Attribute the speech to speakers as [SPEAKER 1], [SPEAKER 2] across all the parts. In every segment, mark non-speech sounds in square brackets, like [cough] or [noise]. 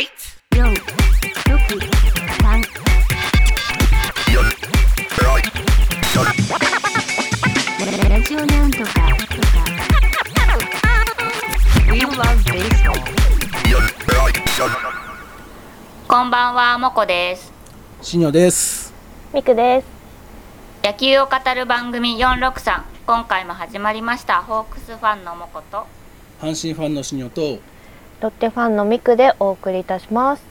[SPEAKER 1] right
[SPEAKER 2] 四、六、三、ラジオなんとかとか。We love baseball.
[SPEAKER 3] こんばんは、もこです。
[SPEAKER 4] しにょです
[SPEAKER 5] ミクです。
[SPEAKER 3] 野球を語る番組463。今回も始まりました。ホークスファンのもこと。
[SPEAKER 4] 阪神ファンのしにょと
[SPEAKER 5] ロッテファンのミクでお送りいたします。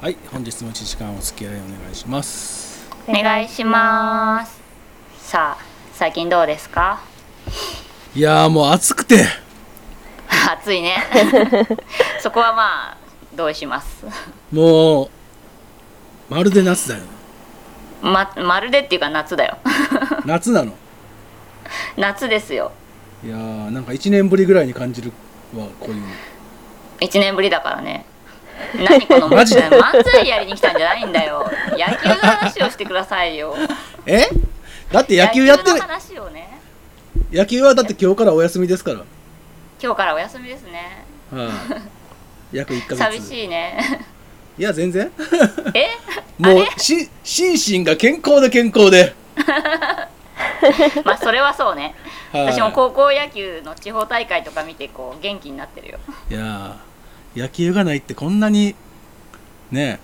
[SPEAKER 4] はい本日も1時間お付き合いお願いします
[SPEAKER 3] お願いします。さあ、最近どうですか？
[SPEAKER 4] いやーもう暑くて [laughs]
[SPEAKER 3] 暑いね。[laughs] そこはまあ、同意します？
[SPEAKER 4] もうまるで夏だよ
[SPEAKER 3] ま、まるでっていうか夏だよ。[laughs]
[SPEAKER 4] 夏なの？
[SPEAKER 3] 夏ですよ。
[SPEAKER 4] いやーなんか1年ぶりぐらいに感じるわこういうの
[SPEAKER 3] 1年ぶりだからね。何この
[SPEAKER 4] マジで？
[SPEAKER 3] 漫才やりに来たんじゃないんだよ。野球の話をしてくださいよ。
[SPEAKER 4] え？だって野球やってる
[SPEAKER 3] 野球の話をね。
[SPEAKER 4] 野球はだって今日からお休みですから
[SPEAKER 3] 今日からお休みですね。
[SPEAKER 4] はい、約1ヶ月
[SPEAKER 3] 寂しいね。
[SPEAKER 4] いや全然
[SPEAKER 3] え？
[SPEAKER 4] もうし心身が健康で健康で、[laughs]
[SPEAKER 3] まあそれはそうね。
[SPEAKER 4] はい、
[SPEAKER 3] 私も高校野球の地方大会とか見てこう元気になってるよ。
[SPEAKER 4] いやー野球がないってこんなにね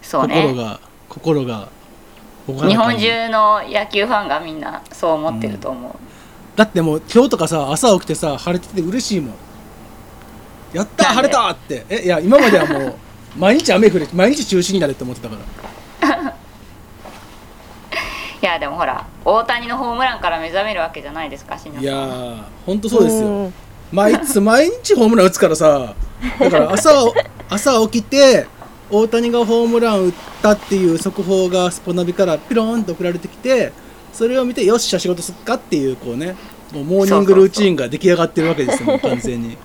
[SPEAKER 3] そうね。
[SPEAKER 4] 心が心が
[SPEAKER 3] 日本中の野球ファンがみんなそう思ってると思う。
[SPEAKER 4] だってもう今日とかさ朝起きてさ晴れてて嬉しいもん。やった晴れたって。えいや今まではもう [laughs] 毎日雨降れ毎日中止になれって思ってたから。[laughs]
[SPEAKER 3] いやでもほら大谷のホームランから目覚めるわけじゃないですか、
[SPEAKER 4] いやーほんとそうですよ。
[SPEAKER 5] ん。
[SPEAKER 4] 毎日 [laughs] 毎日ホームラン打つからさ。だから朝朝起きて大谷がホームラン打ったっていう速報がスポナビからピローンと送られてきてそれを見てよっしゃ仕事すっかっていうこうねもうモーニングルーチンが出来上がってるわけですよもう完全に。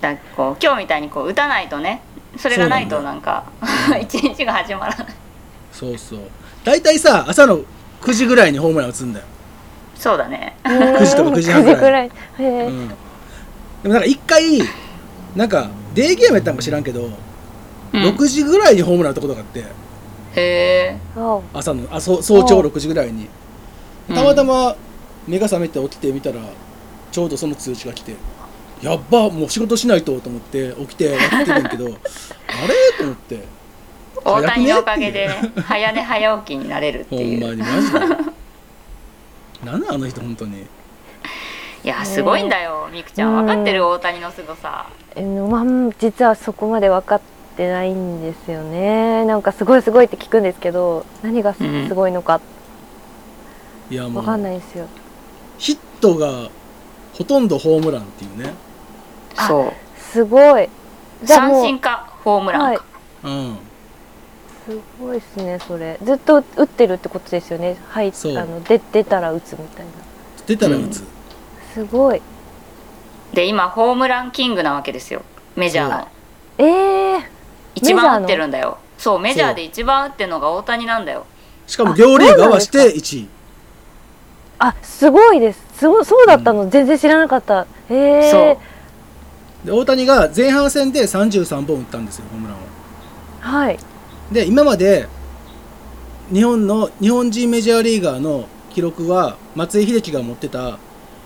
[SPEAKER 3] だこう今日みたいにこう打たないとねそれがないと
[SPEAKER 4] な
[SPEAKER 3] んか [laughs] 一日が始まらない。
[SPEAKER 4] そうそう。大体さ朝の9時ぐらいにホームラン打つんだよ。
[SPEAKER 3] そうだね。
[SPEAKER 4] 9時とか9時半ぐらい。
[SPEAKER 5] 9時くらい。へえ。
[SPEAKER 4] うん、でもなんか一回なんかデーゲームやったんか知らんけど、
[SPEAKER 3] うん。
[SPEAKER 4] 6時ぐらいにホームラン打ったことがあって。
[SPEAKER 3] へえ。
[SPEAKER 5] あ
[SPEAKER 4] 朝のあそう早朝
[SPEAKER 5] あ
[SPEAKER 4] 6時ぐらいに。
[SPEAKER 3] うん。
[SPEAKER 4] たまたま目が覚めて起きてみたらちょうどその通知が来てやっばもう仕事しないとと思って起きてやってるんやけど [laughs] あれ？と思って
[SPEAKER 3] 大谷のおかげでね早寝早起きになれるって
[SPEAKER 4] ほん
[SPEAKER 3] いう
[SPEAKER 4] まにマジでなんなんあの人本当に。
[SPEAKER 3] いやすごいんだよ。みくちゃん分かってる？大谷のすごさ。
[SPEAKER 5] えまあ実はそこまで分かってないんですよね。なんかすごいすごいって聞くんですけど、何がすごいのか。
[SPEAKER 4] いやも
[SPEAKER 5] 分かん
[SPEAKER 4] う
[SPEAKER 5] ないんですよ。
[SPEAKER 4] ヒットがほとんどホームランっていうね。
[SPEAKER 5] あ
[SPEAKER 3] そう。
[SPEAKER 5] すごい。じゃあもう
[SPEAKER 3] 三振かホームランか、
[SPEAKER 5] はい
[SPEAKER 4] うん
[SPEAKER 5] すごいですねそれ。ずっと打ってるってことですよね。はい。あ
[SPEAKER 4] そう
[SPEAKER 5] ので出たら打つみたいな。
[SPEAKER 4] 出たら打つ、
[SPEAKER 5] すごい。
[SPEAKER 3] で今ホームランキングなわけですよメジャーの
[SPEAKER 5] ええー。
[SPEAKER 3] 一
[SPEAKER 5] メジャーの
[SPEAKER 3] 番打ってるんだよそうメジャーで一番打ってるのが大谷なんだよ
[SPEAKER 4] しかも両リーグ合わせて1位
[SPEAKER 5] あすごいです。すごそうだったの、全然知らなかった。へえ。
[SPEAKER 3] そう
[SPEAKER 4] で大谷が前半戦で33本打ったんですよホームランを
[SPEAKER 5] はい。
[SPEAKER 4] で今まで日本の日本人メジャーリーガーの記録は松井秀喜が持ってた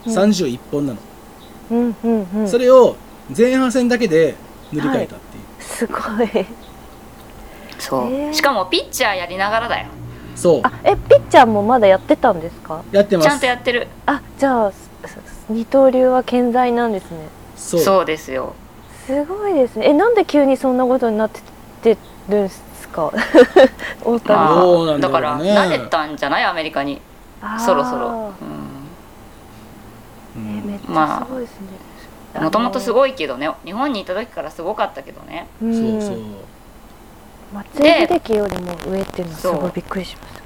[SPEAKER 4] 31本なの、
[SPEAKER 5] うんうんうん。
[SPEAKER 4] それを前半戦だけで塗り替えたっていう、
[SPEAKER 5] すごい。
[SPEAKER 3] そう、
[SPEAKER 5] へー。
[SPEAKER 3] しかもピッチャーやりながらだよ。
[SPEAKER 4] そう。
[SPEAKER 5] あえピッチャーもまだやってたんですか？
[SPEAKER 4] やってます。
[SPEAKER 3] ちゃんとやってる。
[SPEAKER 5] あじゃあ二刀流は健在なんですね。
[SPEAKER 4] そう。
[SPEAKER 3] そうですよ。
[SPEAKER 5] すごいですね。えなんで急にそんなことになってるんですか。[laughs] 大谷。
[SPEAKER 3] ま
[SPEAKER 5] さん
[SPEAKER 4] どうなんだ
[SPEAKER 3] だから慣れたんじゃない？アメリカに。そろそろ。
[SPEAKER 4] うん。
[SPEAKER 5] えめっち
[SPEAKER 3] まあ
[SPEAKER 5] ゃすごいですね。
[SPEAKER 3] もともとす
[SPEAKER 5] い、
[SPEAKER 3] ごいけどね。日本にいた時からすごかったけどね。
[SPEAKER 5] うん、
[SPEAKER 4] そうそう。
[SPEAKER 5] 松井秀喜よりも上っていうのはすごいびっくりしました。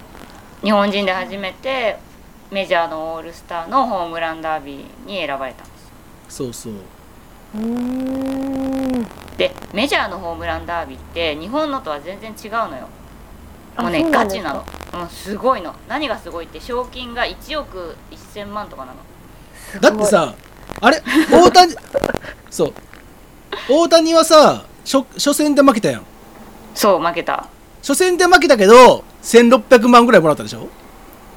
[SPEAKER 3] 日本人で初めてメジャーのオールスターのホームランダービーに選ばれたんです。
[SPEAKER 4] そうそう
[SPEAKER 3] でメジャーのホームランダービーって日本のとは全然違うのよ。
[SPEAKER 5] あ
[SPEAKER 3] もうねガチなの。うんすごいの。何がすごいって賞金が1億1000万とかなの。
[SPEAKER 4] だってさあれ？大谷？[laughs] そう。大谷はさ初初戦で負けたやん。
[SPEAKER 3] そう負けた。
[SPEAKER 4] 初戦で負けたけど1600万ぐらいもらったでしょ？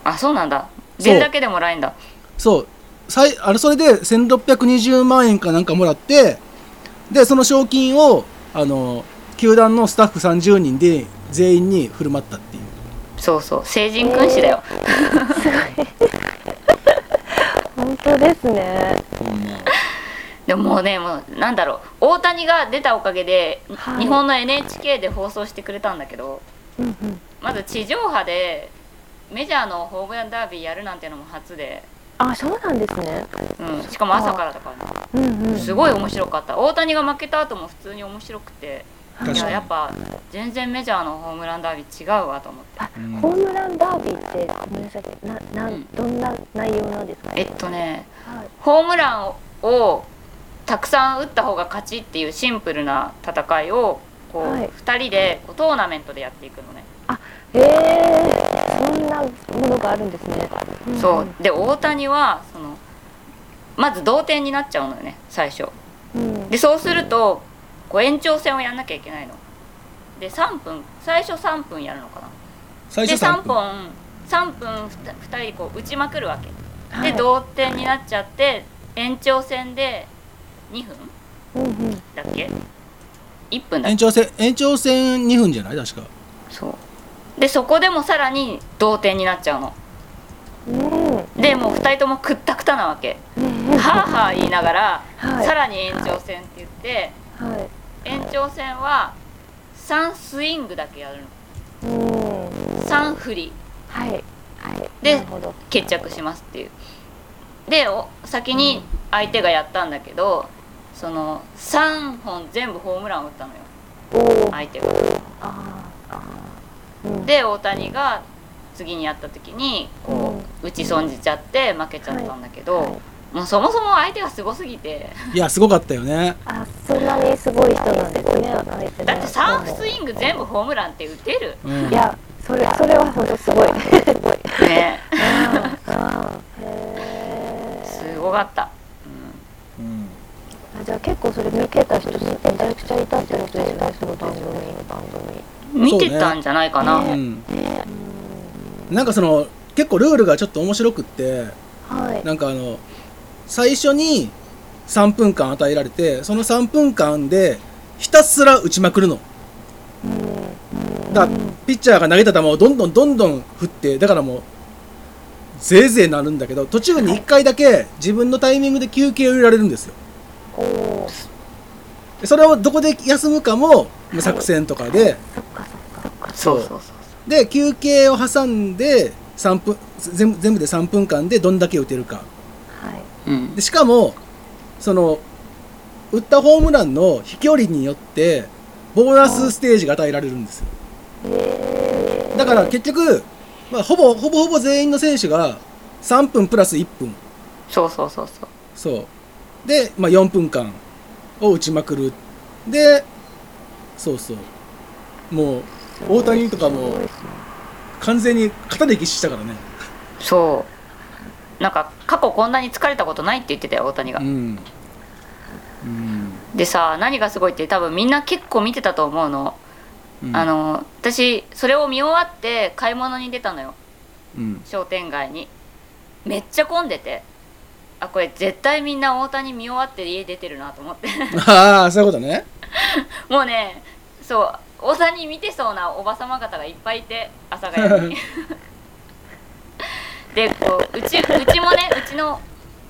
[SPEAKER 3] あそうなんだ。
[SPEAKER 4] そう。
[SPEAKER 3] 出るだけでもらえんだ。
[SPEAKER 4] そうあれそれで1620万円かなんかもらってでその賞金をあの球団のスタッフ30人で全員に振る舞ったっていう。
[SPEAKER 3] そうそう。成人君子だよ、
[SPEAKER 5] 本当ですね。
[SPEAKER 3] でももうねもうなんだろう。大谷が出たおかげで、
[SPEAKER 5] はい。
[SPEAKER 3] 日本の NHK で放送してくれたんだけど
[SPEAKER 5] うんうん。
[SPEAKER 3] まず地上波でメジャーのホームランダービーやるなんてのも初で、
[SPEAKER 5] あそうなんですね。
[SPEAKER 3] うん、しかも朝からだからね。
[SPEAKER 5] うんうん。
[SPEAKER 3] すごい面白かった。大谷が負けた後も普通に面白くて。いややっぱ全然メジャーのホームランダービー違うわと思って。
[SPEAKER 5] あ
[SPEAKER 4] うん。
[SPEAKER 5] ホームランダービーってごめんなさい。なな
[SPEAKER 3] うん。
[SPEAKER 5] んどんな内容なんですか？
[SPEAKER 3] えっとね
[SPEAKER 5] はい。
[SPEAKER 3] ホームランをたくさん打った方が勝ちっていうシンプルな戦いをこう、
[SPEAKER 5] はい。
[SPEAKER 3] 2人でこうトーナメントでやっていくのね、
[SPEAKER 5] へえそんなものがあるんですね。
[SPEAKER 3] そう。で大谷はそのまず同点になっちゃうのよね最初。
[SPEAKER 5] うん。
[SPEAKER 3] でそうするとこう延長戦をやんなきゃいけないの。で3分最初3分やるのかな。で
[SPEAKER 4] 最初
[SPEAKER 3] 3
[SPEAKER 4] 3分。
[SPEAKER 3] 本3分2人こう打ちまくるわけ。
[SPEAKER 5] はい。
[SPEAKER 3] で同点になっちゃって延長戦で2分
[SPEAKER 5] うんうん。
[SPEAKER 3] だっけ？1分だっけ？
[SPEAKER 4] 延長戦延長戦2分じゃない？確か。
[SPEAKER 3] そうでそこでもさらに同点になっちゃうの。
[SPEAKER 5] うん。
[SPEAKER 3] でもう2人ともくったくたなわけ。
[SPEAKER 5] うん
[SPEAKER 3] はあはあ言いながら、
[SPEAKER 5] はい。
[SPEAKER 3] さらに延長戦って言って
[SPEAKER 5] はい。
[SPEAKER 3] 延長戦は3スイングだけやるの。
[SPEAKER 5] うん。
[SPEAKER 3] 3振り。
[SPEAKER 5] はい。はい。
[SPEAKER 3] で決着しますっていう。でお先に相手がやったんだけどその3本全部ホームランを打ったのよ。相手がで大谷が次にやった時にこう打ち損じちゃって負けちゃったんだけど、
[SPEAKER 5] はい。
[SPEAKER 3] もうそもそも相手がすごすぎて。
[SPEAKER 4] いやすごかったよね。
[SPEAKER 5] あそんなにすごい人なんですね
[SPEAKER 3] だって3スイング全部ホームランって打てる。
[SPEAKER 4] うん。
[SPEAKER 5] いやそれそれは本当すごい。すごい
[SPEAKER 3] ねすごかった、
[SPEAKER 4] うん。
[SPEAKER 5] ーあじゃあ結構それ見てた人めちゃくちゃいたってことですねその番組。番
[SPEAKER 3] うん、見てたんじゃないかな、
[SPEAKER 4] うん。なんかその結構ルールがちょっと面白くって
[SPEAKER 5] はい。
[SPEAKER 4] なんかあの最初に3分間与えられてその3分間でひたすら打ちまくるの。だからピッチャーが投げた球をどんどんどんどん振ってだからもうぜいぜいなるんだけど途中に1回だけ自分のタイミングで休憩を入れられるんですよそれをどこで休むかもまあ作戦とかで。
[SPEAKER 5] そ
[SPEAKER 3] う。
[SPEAKER 4] で休憩を挟んで3分全部全部で3分間でどんだけ打てるか。
[SPEAKER 5] はい。
[SPEAKER 3] うん。
[SPEAKER 4] でしかもその打ったホームランの飛距離によってボーナスステージが与えられるんですだから結局、まあ、ほぼほぼほぼ全員の選手が3分プラス1分。
[SPEAKER 3] そうそうそうそう。
[SPEAKER 4] そう。で、まあ、4分間を打ちまくる。でそうそう。もう大谷とかも完全に肩でぎしたからね。
[SPEAKER 3] そう。なんか過去こんなに疲れたことないって言ってたよ大谷が、
[SPEAKER 4] うん。うん。
[SPEAKER 3] でさ何がすごいって多分みんな結構見てたと思うの、
[SPEAKER 4] うん。
[SPEAKER 3] あの私それを見終わって買い物に出たのよ。
[SPEAKER 4] うん。
[SPEAKER 3] 商店街に。めっちゃ混んでてあこれ絶対みんな大谷見終わって家出てるなと思って。
[SPEAKER 4] ああそういうことね。[laughs]
[SPEAKER 3] もうねそう大谷見てそうなおばさま方がいっぱいいて阿佐ヶ谷に。[laughs] でこううちうちもねうちの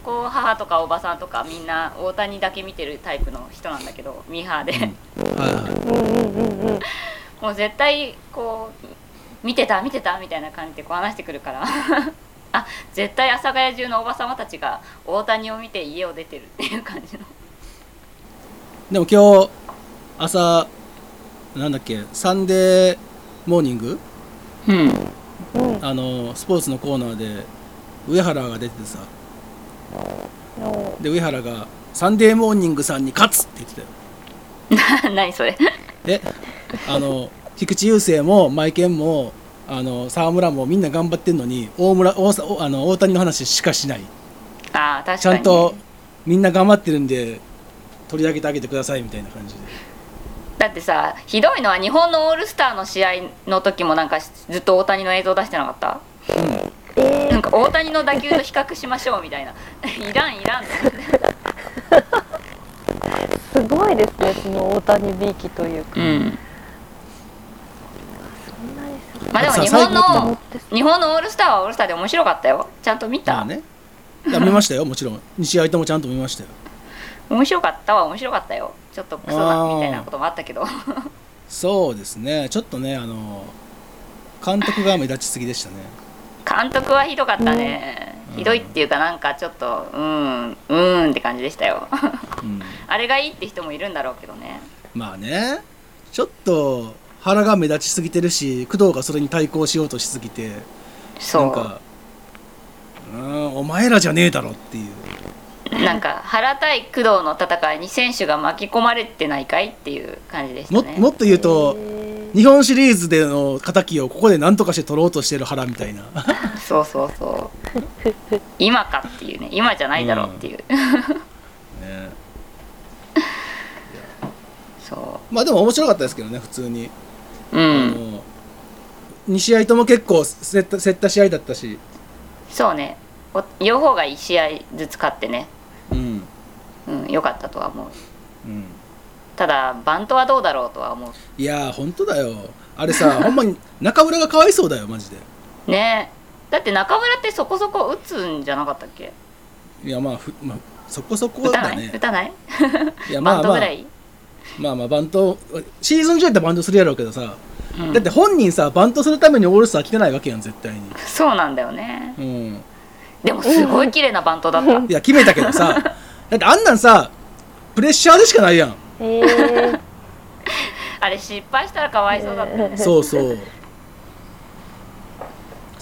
[SPEAKER 3] こう母とかおばさんとかみんな大谷だけ見てるタイプの人なんだけどミーハーで、
[SPEAKER 4] はいはい
[SPEAKER 5] うんうんうんうん
[SPEAKER 3] もう絶対こう見てた見てたみたいな感じでこう話してくるからあ絶対阿佐ヶ谷中のおばさまたちが大谷を見て家を出てるっていう感じの。
[SPEAKER 4] でも今日朝なんだっけサンデーモーニング？
[SPEAKER 3] うん。
[SPEAKER 5] うん
[SPEAKER 4] あのスポーツのコーナーで上原が出ててさ。
[SPEAKER 5] お
[SPEAKER 4] で上原が「サンデーモーニングさんに喝!」って言ってたよ。[laughs]
[SPEAKER 3] 何それ。
[SPEAKER 4] であの菊池雄星もマエケンもあの沢村もみんな頑張ってんのに大村大あの大谷の話しかしない。
[SPEAKER 3] ああ確かに、ね、
[SPEAKER 4] ちゃんとみんな頑張ってるんで取り上げてあげてくださいみたいな感じで。
[SPEAKER 3] だってさひどいのは日本のオールスターの試合の時もなんかずっと大谷の映像出してなかった？
[SPEAKER 5] え
[SPEAKER 3] なんか大谷の打球と比較しましょうみたいな。いらんいらん。[laughs]
[SPEAKER 5] すごいですねその大谷びいきというか、
[SPEAKER 3] うんまあでも日本
[SPEAKER 4] 後
[SPEAKER 3] の。日本のオールスターはオールスターで面白かったよ。ちゃんと見た、
[SPEAKER 4] まあね。見ましたよもちろん。2試合ともちゃんと見ましたよ。
[SPEAKER 3] 面白かったは面白かったよ。ちょっとクソだみたいなこともあったけど。
[SPEAKER 4] そうですね。ちょっとねあの監督が目立ちすぎでしたね。
[SPEAKER 3] 監督はひどかったね、
[SPEAKER 4] うん。
[SPEAKER 3] ひどいっていうかなんかちょっとうんうーんって感じでしたよ。
[SPEAKER 4] うん。[laughs]
[SPEAKER 3] あれがいいって人もいるんだろうけどね。
[SPEAKER 4] まあね。ちょっと腹が目立ちすぎてるし工藤がそれに対抗しようとしすぎて
[SPEAKER 3] そう。
[SPEAKER 4] なんかうんお前らじゃねえだろっていう。
[SPEAKER 3] なんか原対工藤の戦いに選手が巻き込まれてないかいっていう感じでしたね。
[SPEAKER 4] ももっと言うと
[SPEAKER 5] え
[SPEAKER 4] 日本シリーズでの敵をここで何とかして取ろうとしてる腹みたいな。[laughs]
[SPEAKER 3] そうそうそう。今かっていうね。今じゃないだろうっていう、[laughs]
[SPEAKER 4] ね。
[SPEAKER 3] そ
[SPEAKER 4] まあでも面白かったですけどね普通に、
[SPEAKER 3] うん。
[SPEAKER 4] の2試合とも結構競った競った試合だったし。
[SPEAKER 3] そうね。お両方が1試合ずつ勝ってね。
[SPEAKER 4] うん。
[SPEAKER 3] うん良かったとは思う。
[SPEAKER 4] うん。
[SPEAKER 3] ただバントはどうだろうとは思
[SPEAKER 4] いやー本当だよ。あれさ [laughs] ほんまに中村がかわいそうだよマジで。
[SPEAKER 3] うね。だって中村ってそこそこ打つんじゃなかったっけ？
[SPEAKER 4] いやまあふ、まあ、そこそこ
[SPEAKER 3] 打たない、
[SPEAKER 4] だね
[SPEAKER 3] 打たない？
[SPEAKER 4] いやま
[SPEAKER 3] バン
[SPEAKER 4] あ。まあ
[SPEAKER 3] トぐらい、
[SPEAKER 4] まあまあバントシーズン中やったらバントするやろうけどさ、
[SPEAKER 3] うん。
[SPEAKER 4] だって本人さバントするためにオールスター来てないわけやん絶対に。
[SPEAKER 3] そうなんだよね。
[SPEAKER 4] うん。
[SPEAKER 3] でもすごい綺麗なバントだった。[laughs]
[SPEAKER 4] いや決めたけどさ。だってあんなんさプレッシャーでしかないやん。
[SPEAKER 5] えー、[laughs]
[SPEAKER 3] あれ失敗したらかわいそうだったよね。
[SPEAKER 4] そうそう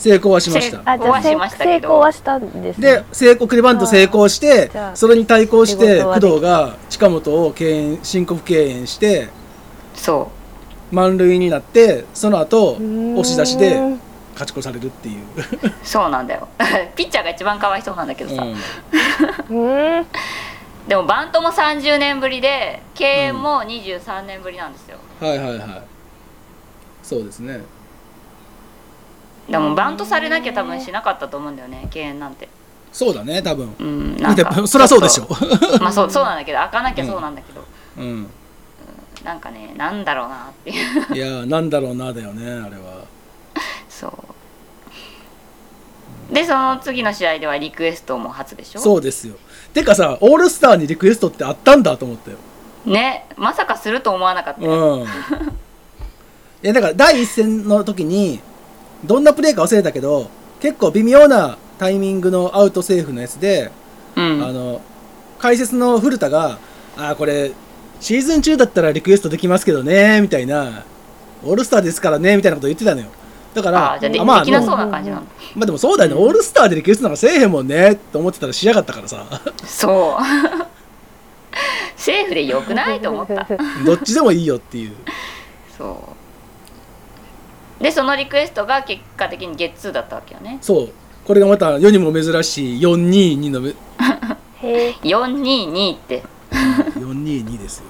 [SPEAKER 4] 成功はしました。
[SPEAKER 5] 成功はしたんですね。
[SPEAKER 4] で成功クリバント成功してそれに対抗して工藤が近本を敬遠申告敬遠して
[SPEAKER 3] そ
[SPEAKER 4] 満塁になってその後押し出しで勝ち越されるっていう、
[SPEAKER 3] う [laughs] そうなんだよ。[laughs] ピッチャーが一番かわいそうなんだけどさ、
[SPEAKER 4] うん。[laughs]
[SPEAKER 5] うん。
[SPEAKER 3] でもバントも30年ぶりで敬遠も23年ぶりなんですよ、
[SPEAKER 4] はいはいはい。そうですね
[SPEAKER 3] でもバントされなきゃ多分しなかったと思うんだよね敬遠なんて。
[SPEAKER 4] そうだね多分。
[SPEAKER 3] うんなんか。
[SPEAKER 4] そりゃそうでしょ。
[SPEAKER 3] まあそうそうなんだけど開かなきゃそうなんだけど、
[SPEAKER 4] うん。
[SPEAKER 3] なんかねなんだろうなっていう。
[SPEAKER 4] いやーなんだろうなだよねあれは。
[SPEAKER 3] そう。でその次の試合ではリクエストも初でしょ？
[SPEAKER 4] そうですよ。てかさオールスターにリクエストってあったんだと思ったよ。
[SPEAKER 3] ねまさかすると思わなかったよ、
[SPEAKER 4] うん。いやだから第一戦の時にどんなプレーか忘れたけど結構微妙なタイミングのアウトセーフのやつで、
[SPEAKER 3] うん。
[SPEAKER 4] あの解説の古田が「あーこれシーズン中だったらリクエストできますけどね」みたいな「オールスターですからね」みたいなこと言ってたのよ。だから
[SPEAKER 3] あーじゃあで,、
[SPEAKER 4] まあ
[SPEAKER 3] できなそう
[SPEAKER 4] も
[SPEAKER 3] な感じなの。
[SPEAKER 4] まあでもそうだよね、オールスターでリクエストなんかせえへんもんねって思ってたらしやがったからさ。
[SPEAKER 3] そう。[laughs] セーフでよくないと思った。[laughs]
[SPEAKER 4] どっちでもいいよっていう。
[SPEAKER 3] そうでそのリクエストが結果的にゲッツーだったわけよね。
[SPEAKER 4] そう。これがまた世にも珍しい422のめ [laughs]
[SPEAKER 5] へえ。
[SPEAKER 3] 422って。
[SPEAKER 4] 422ですよ。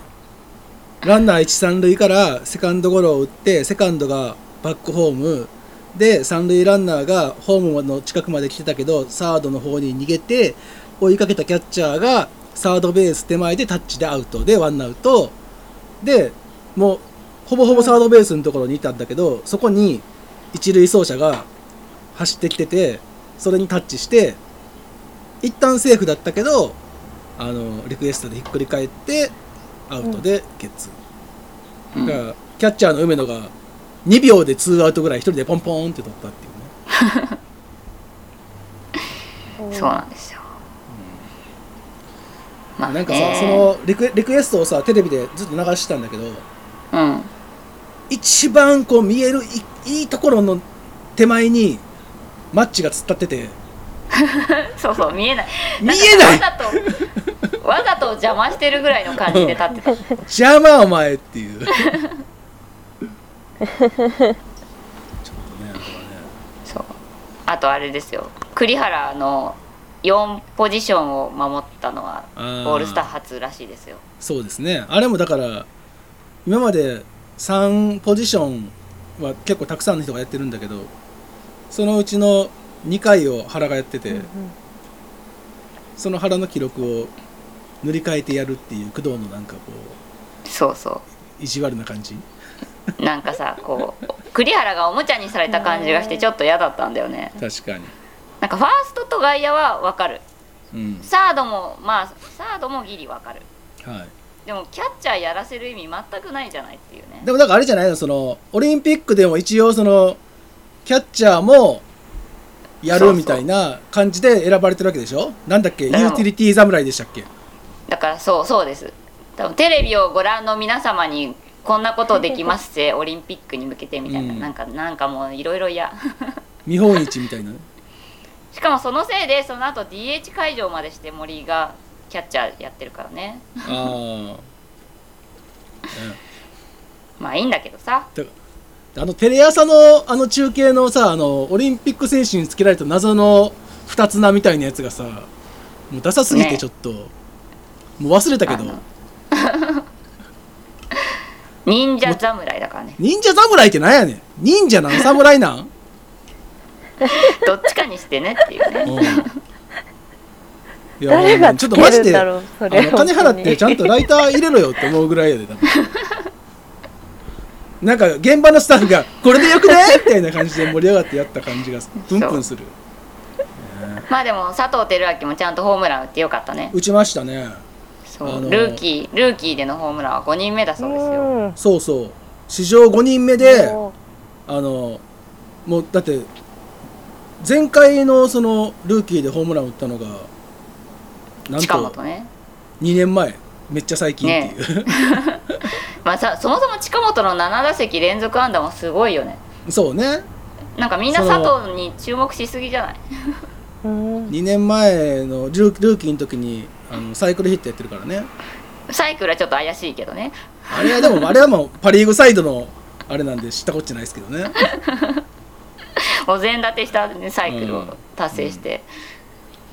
[SPEAKER 4] ランナー1、三塁からセカンドゴロを打ってセカンドがバックホーム。で三塁ランナーがホームの近くまで来てたけどサードの方に逃げて追いかけたキャッチャーがサードベース手前でタッチでアウト。でワンアウト。でもうほぼほぼサードベースのところにいたんだけどそこに一塁走者が走ってきててそれにタッチして一旦セーフだったけどあのリクエストでひっくり返ってアウトでゲッツー、
[SPEAKER 3] うん。
[SPEAKER 4] だからキャッチャーの梅野が2秒でツーアウトぐらい一人でポンポンって取ったっていうね。[laughs]
[SPEAKER 3] そうなんですよ、まあ
[SPEAKER 4] なんかさ、
[SPEAKER 3] ね
[SPEAKER 4] そのリクリクエストをさテレビでずっと流してたんだけど
[SPEAKER 3] うん。
[SPEAKER 4] 一番こう見えるいいいところの手前にマッチが突っ立ってて。[laughs]
[SPEAKER 3] そうそう見えない。
[SPEAKER 4] 見えない。
[SPEAKER 3] わざとわざと邪魔してるぐらいの感じで立ってた。
[SPEAKER 4] 邪魔お前っていう。[laughs] ちょっとねあれはね。
[SPEAKER 3] そう。あとあれですよ。栗原の4ポジションを守ったのはオールスター初らしいですよ。
[SPEAKER 4] そうですね。あれもだから今まで3ポジションは結構たくさんの人がやってるんだけどそのうちの2回を原がやってて、
[SPEAKER 5] うんうん。
[SPEAKER 4] その原の記録を塗り替えてやるっていう工藤のなんかこ
[SPEAKER 3] そうそう。
[SPEAKER 4] 意地悪な感じ？
[SPEAKER 3] なんかさこう栗原がおもちゃにされた感じがしてちょっと嫌だったんだよね。
[SPEAKER 4] 確かに。
[SPEAKER 3] なんかファーストと外野は分かる。
[SPEAKER 4] うん。
[SPEAKER 3] サードもまあサードもギリ分かる。
[SPEAKER 4] はい
[SPEAKER 3] でもキャッチャーやらせる意味全くないじゃないっていうね。
[SPEAKER 4] でもだからあれじゃないのそのオリンピックでも一応そのキャッチャーもやるみたいな感じで選ばれてるわけでしょ？なんだっけ？ユーティリティ侍でしたっけ？
[SPEAKER 3] だからそうそうです。多分テレビをご覧の皆様にこんなことできますってオリンピックに向けてみたいな、
[SPEAKER 4] うん。
[SPEAKER 3] なんかなんかもういろいろ嫌。
[SPEAKER 4] 見本市みたいなね。[laughs]
[SPEAKER 3] しかもそのせいでその後 DH 会場までして森がキャッチャーやってるからね。
[SPEAKER 4] あ
[SPEAKER 3] まあいいんだけどさ。
[SPEAKER 4] ああのテレ朝のあの中継のさあのオリンピック選手につけられた謎の二つ名みたいなやつがさもうダサすぎて
[SPEAKER 3] ね。
[SPEAKER 4] ちょっと、もう忘れたけど。[laughs]
[SPEAKER 3] 忍者侍だからね。
[SPEAKER 4] 忍者侍ってなんやねん。忍者なん？侍なん？[laughs]
[SPEAKER 3] どっちかにしてねっていうね
[SPEAKER 4] うんいや
[SPEAKER 5] 誰が
[SPEAKER 4] ちょっとマジで
[SPEAKER 5] つけるんだろうそれ
[SPEAKER 4] あの金払ってちゃんとライター入れろよって思うぐらいやで多分。なんか現場のスタッフが「これでよくね?」みたいな感じで盛り上がってやった感じがプンプンする。
[SPEAKER 3] まあでも佐藤輝明もちゃんとホームラン打ってよかったね。
[SPEAKER 4] 打ちましたね。
[SPEAKER 3] そう、
[SPEAKER 4] あの
[SPEAKER 3] ルーキールーキーでのホームランは5人目だそうですよ。
[SPEAKER 5] う。ん
[SPEAKER 4] そうそう。史上5人目で
[SPEAKER 5] も
[SPEAKER 4] あのもうだって前回のそのルーキーでホームラン打ったのがなん
[SPEAKER 3] 近
[SPEAKER 4] と
[SPEAKER 3] 本ね。
[SPEAKER 4] 2年前。めっちゃ最近っていう、[laughs]
[SPEAKER 3] まあさそもそも近本の7打席連続安打もすごいよね。
[SPEAKER 4] そうね。
[SPEAKER 3] なんかみんな佐藤に注目しすぎじゃない？
[SPEAKER 5] ううん。
[SPEAKER 4] 2年前のルールーキーの時にあのサイクルヒットやってるからね。
[SPEAKER 3] サイクルはちょっと怪しいけどね。
[SPEAKER 4] あれはでもあれはもうパ・リーグサイドのあれなんで知ったこっちゃないですけどね。[laughs]
[SPEAKER 3] お膳立てした、ね、サイクルを達成して、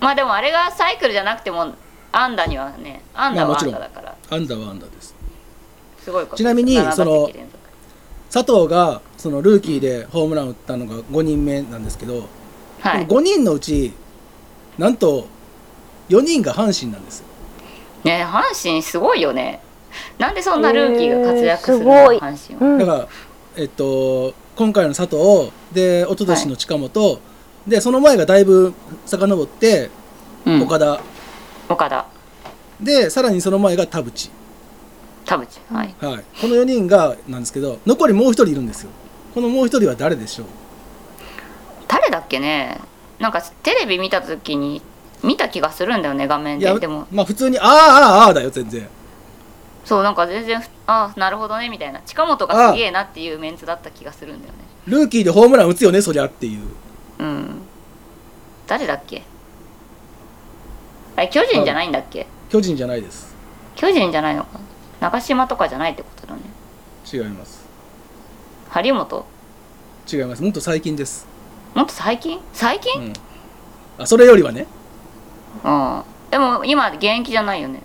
[SPEAKER 3] まあでもあれがサイクルじゃなくても安打にはね安打は安打だから。
[SPEAKER 4] アンダーはアンダーです。
[SPEAKER 3] すごいこと。
[SPEAKER 4] ちなみに
[SPEAKER 3] 7打席
[SPEAKER 4] その佐藤がそのルーキーでホームラン打ったのが5人目なんですけど、
[SPEAKER 3] はい。
[SPEAKER 4] 5人のうちなんと4人が阪神なんですよ。
[SPEAKER 3] ね阪神すごいよね。なんでそんなルーキーが活躍するの、
[SPEAKER 5] えーすごい。
[SPEAKER 3] 阪神は、
[SPEAKER 5] うん
[SPEAKER 4] だから、えっと、今回の佐藤で一昨年の近本、でその前がだいぶ遡って
[SPEAKER 3] うん。
[SPEAKER 4] 岡田、
[SPEAKER 3] 岡田。
[SPEAKER 4] でさらにその前が田淵、
[SPEAKER 3] 田淵はい。
[SPEAKER 4] はい、この4人がなんですけど残りもう1人いるんですよ。このもう1人は誰でしょう？
[SPEAKER 3] 誰だっけね。なんかテレビ見た時に見た気がするんだよね画面
[SPEAKER 4] いや
[SPEAKER 3] ででも。
[SPEAKER 4] まあ普通にああああああだよ全然。
[SPEAKER 3] そうなんか全然ふああなるほどねみたいな。近本がすげえなっていうメンツだった気がするんだよね。
[SPEAKER 4] ルーキーでホームラン打つよねそりゃっていう
[SPEAKER 3] うん。誰だっけ？あれ巨人じゃないんだっけ？
[SPEAKER 4] 巨人じゃないです。
[SPEAKER 3] 巨人じゃないのか。長島とかじゃないってことだね。
[SPEAKER 4] 違います。
[SPEAKER 3] 張本？
[SPEAKER 4] 違います。もっと最近です、
[SPEAKER 3] もっと最近？最
[SPEAKER 4] う
[SPEAKER 3] 近
[SPEAKER 4] ん、あそれよりはね。
[SPEAKER 3] うん、でも今現役じゃないよね。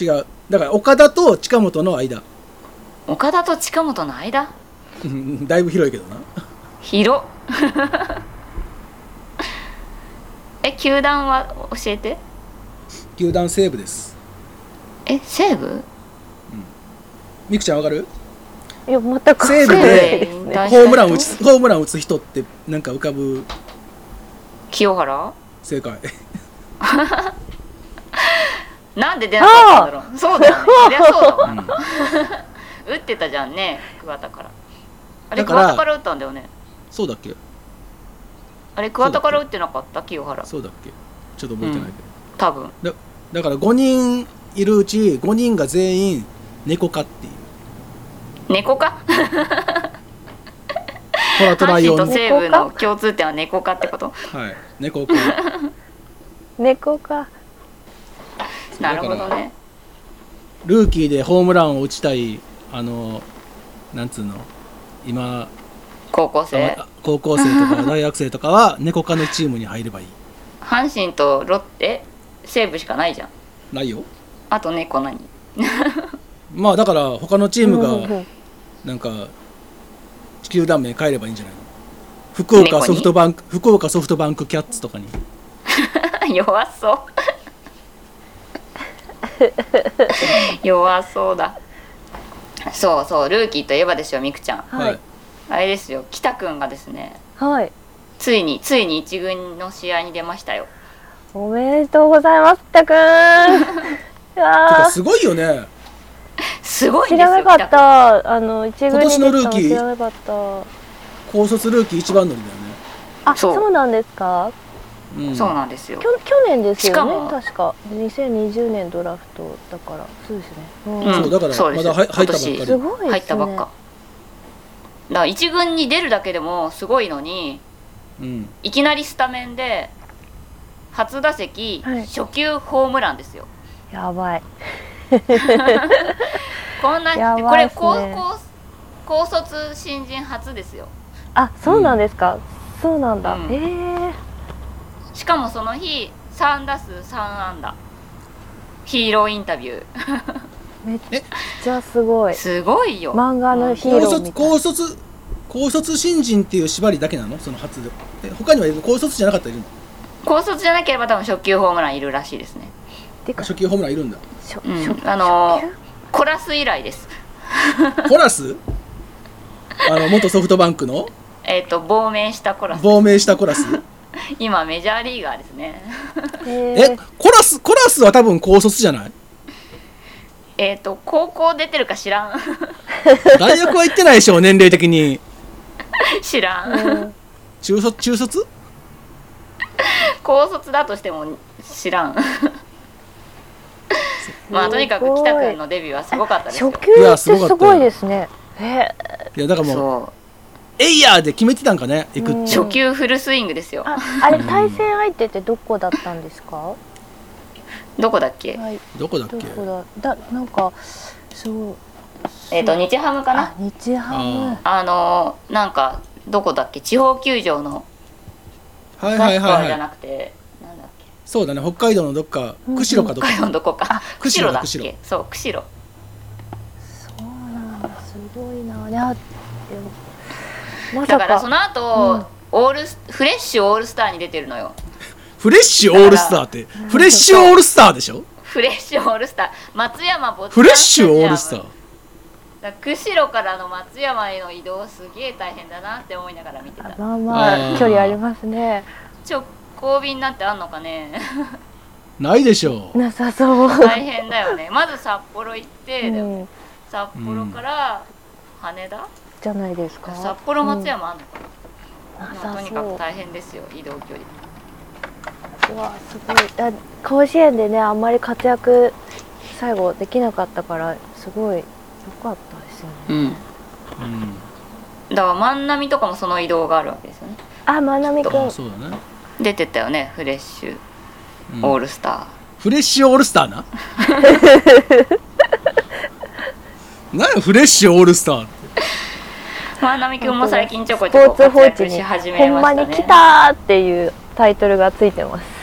[SPEAKER 4] 違う。だから岡田と近本の間。
[SPEAKER 3] 岡田と近本の間？
[SPEAKER 4] う [laughs] んだいぶ広いけどな。
[SPEAKER 3] 広っ [laughs] え球団は教えて。
[SPEAKER 4] 球団西部です。
[SPEAKER 3] え西武？
[SPEAKER 4] みくちゃんわかる？
[SPEAKER 5] いや全く
[SPEAKER 4] 西武でホームラン打つホームラン打つ人ってなんか浮かぶ？
[SPEAKER 3] 清原？
[SPEAKER 4] 正解。[laughs]
[SPEAKER 3] なんで出なかったんだろう。そうだよね。そりゃそうだわ、[laughs] 打ってたじゃんね桑田から。あれ
[SPEAKER 4] だから
[SPEAKER 3] 桑田から打ったんだよね。
[SPEAKER 4] そうだっけ？
[SPEAKER 3] あれ桑田から打ってなかった？清原。
[SPEAKER 4] そうだっけ？ちょっと覚えてないけ
[SPEAKER 3] 多分。
[SPEAKER 4] ど、だだから5人いるうち5人が全員猫科っていう。
[SPEAKER 3] 猫か？[laughs]
[SPEAKER 4] トラトラ
[SPEAKER 3] 阪
[SPEAKER 4] 用の
[SPEAKER 3] 神と西武の共通点は猫かってこと？
[SPEAKER 4] はい。猫科 [laughs]
[SPEAKER 5] 猫か。
[SPEAKER 3] なるほどね。
[SPEAKER 4] ルーキーでホームランを打ちたいあのなんつうの？今
[SPEAKER 3] 高校生？
[SPEAKER 4] あ高校生とか [laughs] 大学生とかは猫科のチームに入ればいい。
[SPEAKER 3] 阪神とロッテ？西武しかないじゃん。
[SPEAKER 4] ないよ。
[SPEAKER 3] あと猫何？[laughs]
[SPEAKER 4] まあだから他のチームがなんか球団名変えればいいんじゃないの？福岡ソフトバンク福岡ソフトバンクキャッツとかに。[laughs]
[SPEAKER 3] 弱そう。弱そうだ。そうそうルーキーといえばですよみくちゃん。
[SPEAKER 5] はい
[SPEAKER 3] あれですよ北くんがですね
[SPEAKER 5] はい。
[SPEAKER 3] ついについに一軍の試合に出ましたよ。
[SPEAKER 5] おめでとうございますたくんい
[SPEAKER 4] て
[SPEAKER 5] や
[SPEAKER 4] すごいよね。
[SPEAKER 3] すごいんですよ
[SPEAKER 5] 知らなかった。あの一軍に
[SPEAKER 4] 今年の
[SPEAKER 5] 出てた
[SPEAKER 4] ルーキー。
[SPEAKER 5] 知らなかった。
[SPEAKER 4] 高卒ルーキー一番乗りだよね。
[SPEAKER 5] あ
[SPEAKER 3] そう。
[SPEAKER 5] そうなんですか？
[SPEAKER 4] うん。
[SPEAKER 3] そうなんですよ。
[SPEAKER 5] きょ去年ですよ
[SPEAKER 3] しかも
[SPEAKER 5] ね確か。2020年ドラフトだから。そうですね、うん。
[SPEAKER 3] うん
[SPEAKER 4] そうだから
[SPEAKER 3] そうですよ。
[SPEAKER 4] まだ入入ったばっか
[SPEAKER 3] 今
[SPEAKER 4] り。
[SPEAKER 5] すごいですね
[SPEAKER 3] 入ったばっかだから一軍に出るだけでもすごいのに
[SPEAKER 4] うん。
[SPEAKER 3] いきなりスタメンで初打席、
[SPEAKER 5] はい。
[SPEAKER 3] 初球ホームランですよ。
[SPEAKER 5] やばい。[laughs]
[SPEAKER 3] こんな
[SPEAKER 5] やばい
[SPEAKER 3] これ高校高卒新人初ですよ。
[SPEAKER 5] あそうなんですか、そうなんだ、
[SPEAKER 3] うん。
[SPEAKER 5] ええ。
[SPEAKER 3] しかもその日3打数3安打。ヒーローインタビュー
[SPEAKER 5] めっちゃすごい。
[SPEAKER 3] すごいよ。
[SPEAKER 5] 漫画のヒー
[SPEAKER 4] 高卒
[SPEAKER 5] ローみたい。
[SPEAKER 4] 高卒高卒新人っていう縛りだけなの？その初で。え他には高卒じゃなかったらいるの？
[SPEAKER 3] 高卒じゃなければ多分初球ホームランいるらしいですね。
[SPEAKER 5] てか
[SPEAKER 4] 初球ホームランいるんだ。
[SPEAKER 5] しょ
[SPEAKER 3] うん。
[SPEAKER 5] しょ
[SPEAKER 3] あのーコラス以来です。
[SPEAKER 4] コラス？[laughs] あの元ソフトバンクの？
[SPEAKER 3] えっ、と亡命したコラス。
[SPEAKER 4] 亡命したコラス？[laughs]
[SPEAKER 3] 今メジャーリーガーですね。
[SPEAKER 5] え
[SPEAKER 4] えコラスコラスは多分高卒じゃない？
[SPEAKER 3] えっと高校出てるか知らん。[laughs]
[SPEAKER 4] 大学は行ってないでしょ年齢的に。
[SPEAKER 3] 知らん、
[SPEAKER 5] うん
[SPEAKER 4] 中卒中卒？
[SPEAKER 3] 高卒だとしても知らん。まあとにかく北くんのデビューはすごかったですよ。
[SPEAKER 5] 初球
[SPEAKER 4] いや
[SPEAKER 5] ってす
[SPEAKER 4] すご
[SPEAKER 5] いですね。え。
[SPEAKER 4] いやだからもうエイヤーで決めてたんかね行く
[SPEAKER 5] うん
[SPEAKER 3] 初球フルスイングですよ。
[SPEAKER 5] ああれ対戦相手ってどこだったんですか？
[SPEAKER 3] どこだっけ？
[SPEAKER 5] はい。
[SPEAKER 4] どこだっけ？
[SPEAKER 5] どこだ？だなんかそう
[SPEAKER 3] えっ、と日ハムか
[SPEAKER 5] あ
[SPEAKER 3] な
[SPEAKER 5] 日ハム。
[SPEAKER 3] あのーなんかどこだっけ？地方球場の
[SPEAKER 4] はい
[SPEAKER 3] ガ
[SPEAKER 4] はいはい。
[SPEAKER 3] じゃないくてなんだっけ？
[SPEAKER 4] そうだね。北海道のどっか
[SPEAKER 5] うん
[SPEAKER 4] 釧路かどっか。
[SPEAKER 3] 北海道のどこか。[laughs]
[SPEAKER 4] 釧路だ
[SPEAKER 3] っけ？そう釧路。
[SPEAKER 5] そうなんだ。すごいな。まさか。
[SPEAKER 3] だからその後、オールスフレッシュオールスターに出てるのよ
[SPEAKER 4] フレッシュオールスターって。フレッシュオールスターでしょ？
[SPEAKER 3] フレッシュオールスター。松山ボ
[SPEAKER 4] フレッシュオールスター。
[SPEAKER 3] 釧路からの松山への移動すげえ大変だなって思いながら見てた。
[SPEAKER 5] まあまあ距離ありますね。
[SPEAKER 3] 直行便なんてあんのかね？
[SPEAKER 4] ないでしょう。
[SPEAKER 5] なさそう。
[SPEAKER 3] 大変だよね。まず札幌行って、
[SPEAKER 5] うん。
[SPEAKER 3] 札幌から羽田、
[SPEAKER 5] じゃないですか。
[SPEAKER 3] 札幌松山あんのか
[SPEAKER 5] うん
[SPEAKER 3] な、
[SPEAKER 5] なさそう。
[SPEAKER 3] まあとにかく大変ですよ移動距離
[SPEAKER 5] うわすごい。あ甲子園でねあんまり活躍最後できなかったからすごい良かったですよね。
[SPEAKER 3] うん。
[SPEAKER 4] うん。
[SPEAKER 3] だから万波とかもその移動があるわけですよね。
[SPEAKER 5] あまなみくん。
[SPEAKER 4] あそうだね。
[SPEAKER 3] 出てったよねフレッシュ
[SPEAKER 4] うん。
[SPEAKER 3] オールスター、
[SPEAKER 4] フレッシュオールスターな？[laughs] 何やフレッシュオールスターって。
[SPEAKER 3] 万波君も最近ちょこ
[SPEAKER 5] スポー
[SPEAKER 3] ちょこ活躍し始
[SPEAKER 5] ほ
[SPEAKER 3] めました
[SPEAKER 5] んまに来
[SPEAKER 3] ね
[SPEAKER 5] たーっていうタイトルがついてます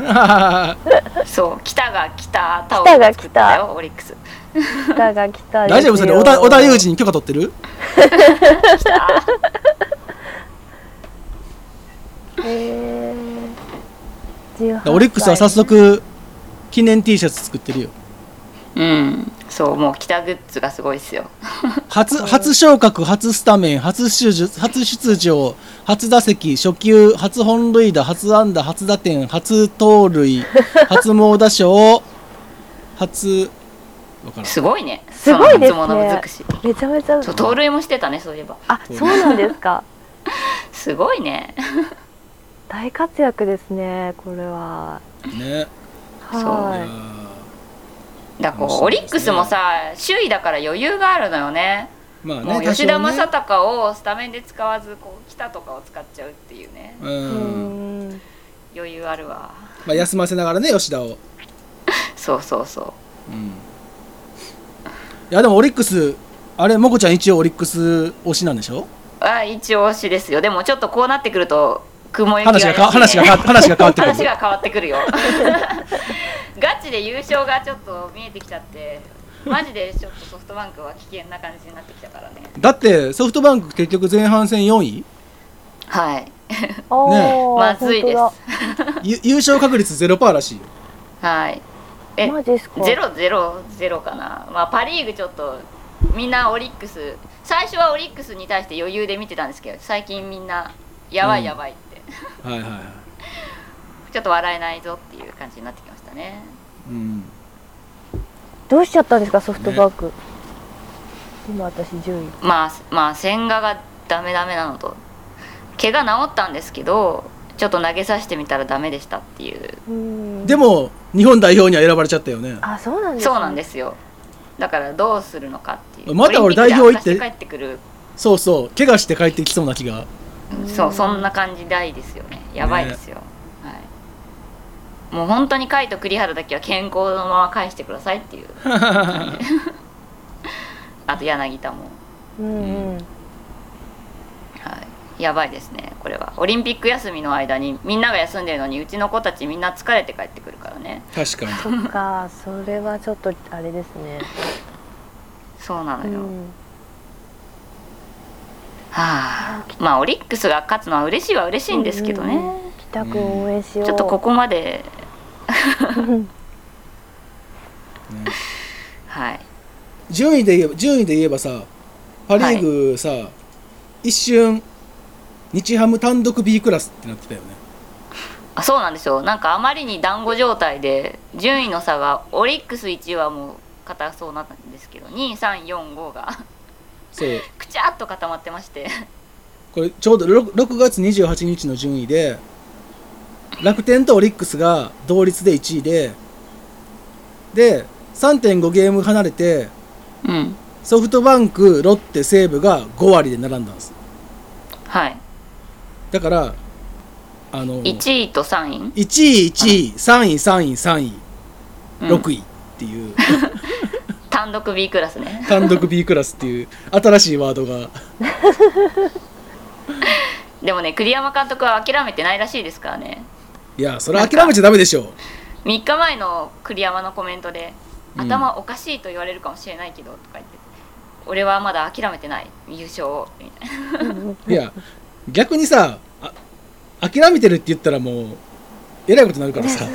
[SPEAKER 5] [laughs]
[SPEAKER 3] そう北が来たタオ
[SPEAKER 5] 北
[SPEAKER 3] ル
[SPEAKER 5] が来た
[SPEAKER 3] 作ったよオリックス。
[SPEAKER 5] 来たが来た
[SPEAKER 4] 大丈夫それ織田織田裕二に許可取ってる？[laughs]
[SPEAKER 3] 来た。
[SPEAKER 5] へー。18
[SPEAKER 4] オリックスは早速記念 T シャツ作ってるよ
[SPEAKER 3] うん。そうもう北グッズがすごいですよ。[laughs]
[SPEAKER 4] 初初昇格初スタメン初出場初出場初打席初球初本塁打初安打初打点初盗塁 [laughs] 初猛打賞初わからん。
[SPEAKER 3] すごいね。
[SPEAKER 5] すごいですね。めちゃめちゃ。
[SPEAKER 3] そう盗塁もしてたねそういえば。
[SPEAKER 5] あそうなんですか。[laughs]
[SPEAKER 3] すごいね。
[SPEAKER 5] 大活躍ですねこれは。
[SPEAKER 4] ね。
[SPEAKER 5] は
[SPEAKER 4] ー
[SPEAKER 3] だこうオリックスもさ首位だから余裕があるのよね。
[SPEAKER 4] まあね
[SPEAKER 3] もう吉田正尚をスタメンで使わずこう北とかを使っちゃうっていうね。
[SPEAKER 4] う
[SPEAKER 5] いうん。ん
[SPEAKER 3] 余裕あるわ。
[SPEAKER 4] まあ、休ませながらね吉田を、[laughs] うん、い
[SPEAKER 3] そうそう。そう
[SPEAKER 4] やでもオリックスあれもこちゃん一応オリックス推しなんでしょ？
[SPEAKER 3] あ一応推しですよ。でもちょっとこうなってくると雲行き
[SPEAKER 4] 話がか話がか話が変わってくる。
[SPEAKER 3] 話が変わってくるよ。[laughs] ガチで優勝がちょっと見えてきちゃってマジでちょっとソフトバンクは危険な感じになってきたからね。
[SPEAKER 4] だってソフトバンク結局前半戦4位？
[SPEAKER 3] はい。[laughs] まずいです。[laughs]
[SPEAKER 4] 優勝確率0%らしいよ。
[SPEAKER 3] はい。え
[SPEAKER 5] マジっすか？
[SPEAKER 3] ゼロゼロゼロかな。まあパ・リーグちょっとみんなオリックス最初はオリックスに対して余裕で見てたんですけど最近みんなやばいやばい。って、
[SPEAKER 4] はいはいはい。
[SPEAKER 3] ちょっと笑えないぞっていう感じになってきましたね。
[SPEAKER 4] うん。
[SPEAKER 5] どうしちゃったんですかソフトバンク、今私10位。
[SPEAKER 3] まあまあ千賀がダメダメなのと。怪我治ったんですけどちょっと投げさせてみたらダメでしたっていう。
[SPEAKER 5] うん。
[SPEAKER 4] でも日本代表には選ばれちゃったよね。
[SPEAKER 5] あそうなんですね。
[SPEAKER 3] そうなんですよ。だからどうするのかっていう。
[SPEAKER 4] また俺代表行って。
[SPEAKER 3] 明日帰ってくる。
[SPEAKER 4] そうそう。怪我して帰ってきそうな気が
[SPEAKER 3] そうそんな感じ大ですよね。やばいですよ、はい、もう本当に甲斐と栗原だけは健康のまま返してくださいっていう。[laughs] あと柳田も、
[SPEAKER 5] うんうん。
[SPEAKER 3] はい、やばいですねこれは。オリンピック休みの間にみんなが休んでるのにうちの子たちみんな疲れて帰ってくるからね。
[SPEAKER 4] 確かに。
[SPEAKER 5] そっかそれはちょっとあれですね。
[SPEAKER 3] そうなのよ、
[SPEAKER 5] うん
[SPEAKER 3] はあ。まあオリックスが勝つのは嬉しいは嬉しいんですけどね、
[SPEAKER 5] 北くん応援しよう。
[SPEAKER 3] ちょっとここまで。はい。
[SPEAKER 4] 順位で言えば順位で言えばさパ・リーグさ、一瞬日ハム単独 B クラスってなってたよね。
[SPEAKER 3] あそうなんですよ。なんかあまりに団子状態で順位の差がオリックス1はもう硬そうなんですけど2345が
[SPEAKER 4] そう。
[SPEAKER 3] くちゃっと固まってまして。
[SPEAKER 4] これちょうど 6, 6月28日の順位で楽天とオリックスが同率で1位でで3.5ゲーム離れて
[SPEAKER 3] うん。
[SPEAKER 4] ソフトバンクロッテ西武が5割で並んだんです。
[SPEAKER 3] はい。
[SPEAKER 4] だからあの
[SPEAKER 3] 1位と3位、
[SPEAKER 4] 1位1位3位3位3位
[SPEAKER 3] うん。
[SPEAKER 4] 6位っていう、[laughs]
[SPEAKER 3] 単独 B クラスね。
[SPEAKER 4] 単独 B クラスっていう新しいワードが。[laughs]
[SPEAKER 3] でもね栗山監督は諦めてないらしいですからね。
[SPEAKER 4] いやそれ諦めちゃダメでしょ
[SPEAKER 3] 3日前の栗山のコメントで「
[SPEAKER 4] うん。
[SPEAKER 3] 頭おかしいと言われるかもしれないけど」とか言って「俺はまだ諦めてない。優勝を」みたいな。い
[SPEAKER 4] や逆にさあ諦めてるって言ったらもうえらいことになるからさ [laughs]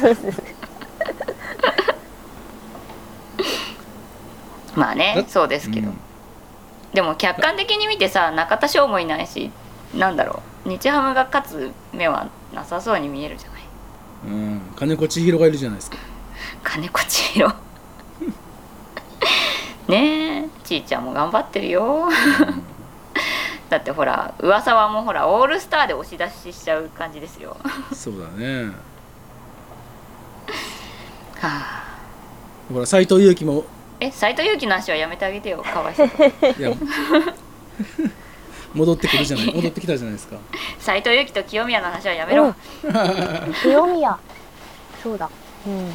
[SPEAKER 3] まあね
[SPEAKER 4] だ
[SPEAKER 3] そうですけど、
[SPEAKER 4] うん。
[SPEAKER 3] でも客観的に見てさ中田翔もいないしなんだろう。日ハムが勝つ目はなさそうに見えるじゃない。
[SPEAKER 4] うん。金子千尋がいるじゃないですか。[laughs]
[SPEAKER 3] 金子千尋。[laughs] ねえちーちゃんも頑張ってるよ。[laughs] だってほら噂はもうほらオールスターで押し出ししちゃう感じですよ。は
[SPEAKER 4] そうだね。
[SPEAKER 3] あ。
[SPEAKER 4] ほら斎藤佑樹も
[SPEAKER 3] え斎藤佑樹の話はやめてあげてよかわいそう。
[SPEAKER 4] いや戻ってくるじゃない戻ってきたじゃないですか。
[SPEAKER 3] 斎藤佑樹と清宮の話はやめろ、
[SPEAKER 5] うん。
[SPEAKER 3] い
[SPEAKER 5] 清宮。そうだ。うん。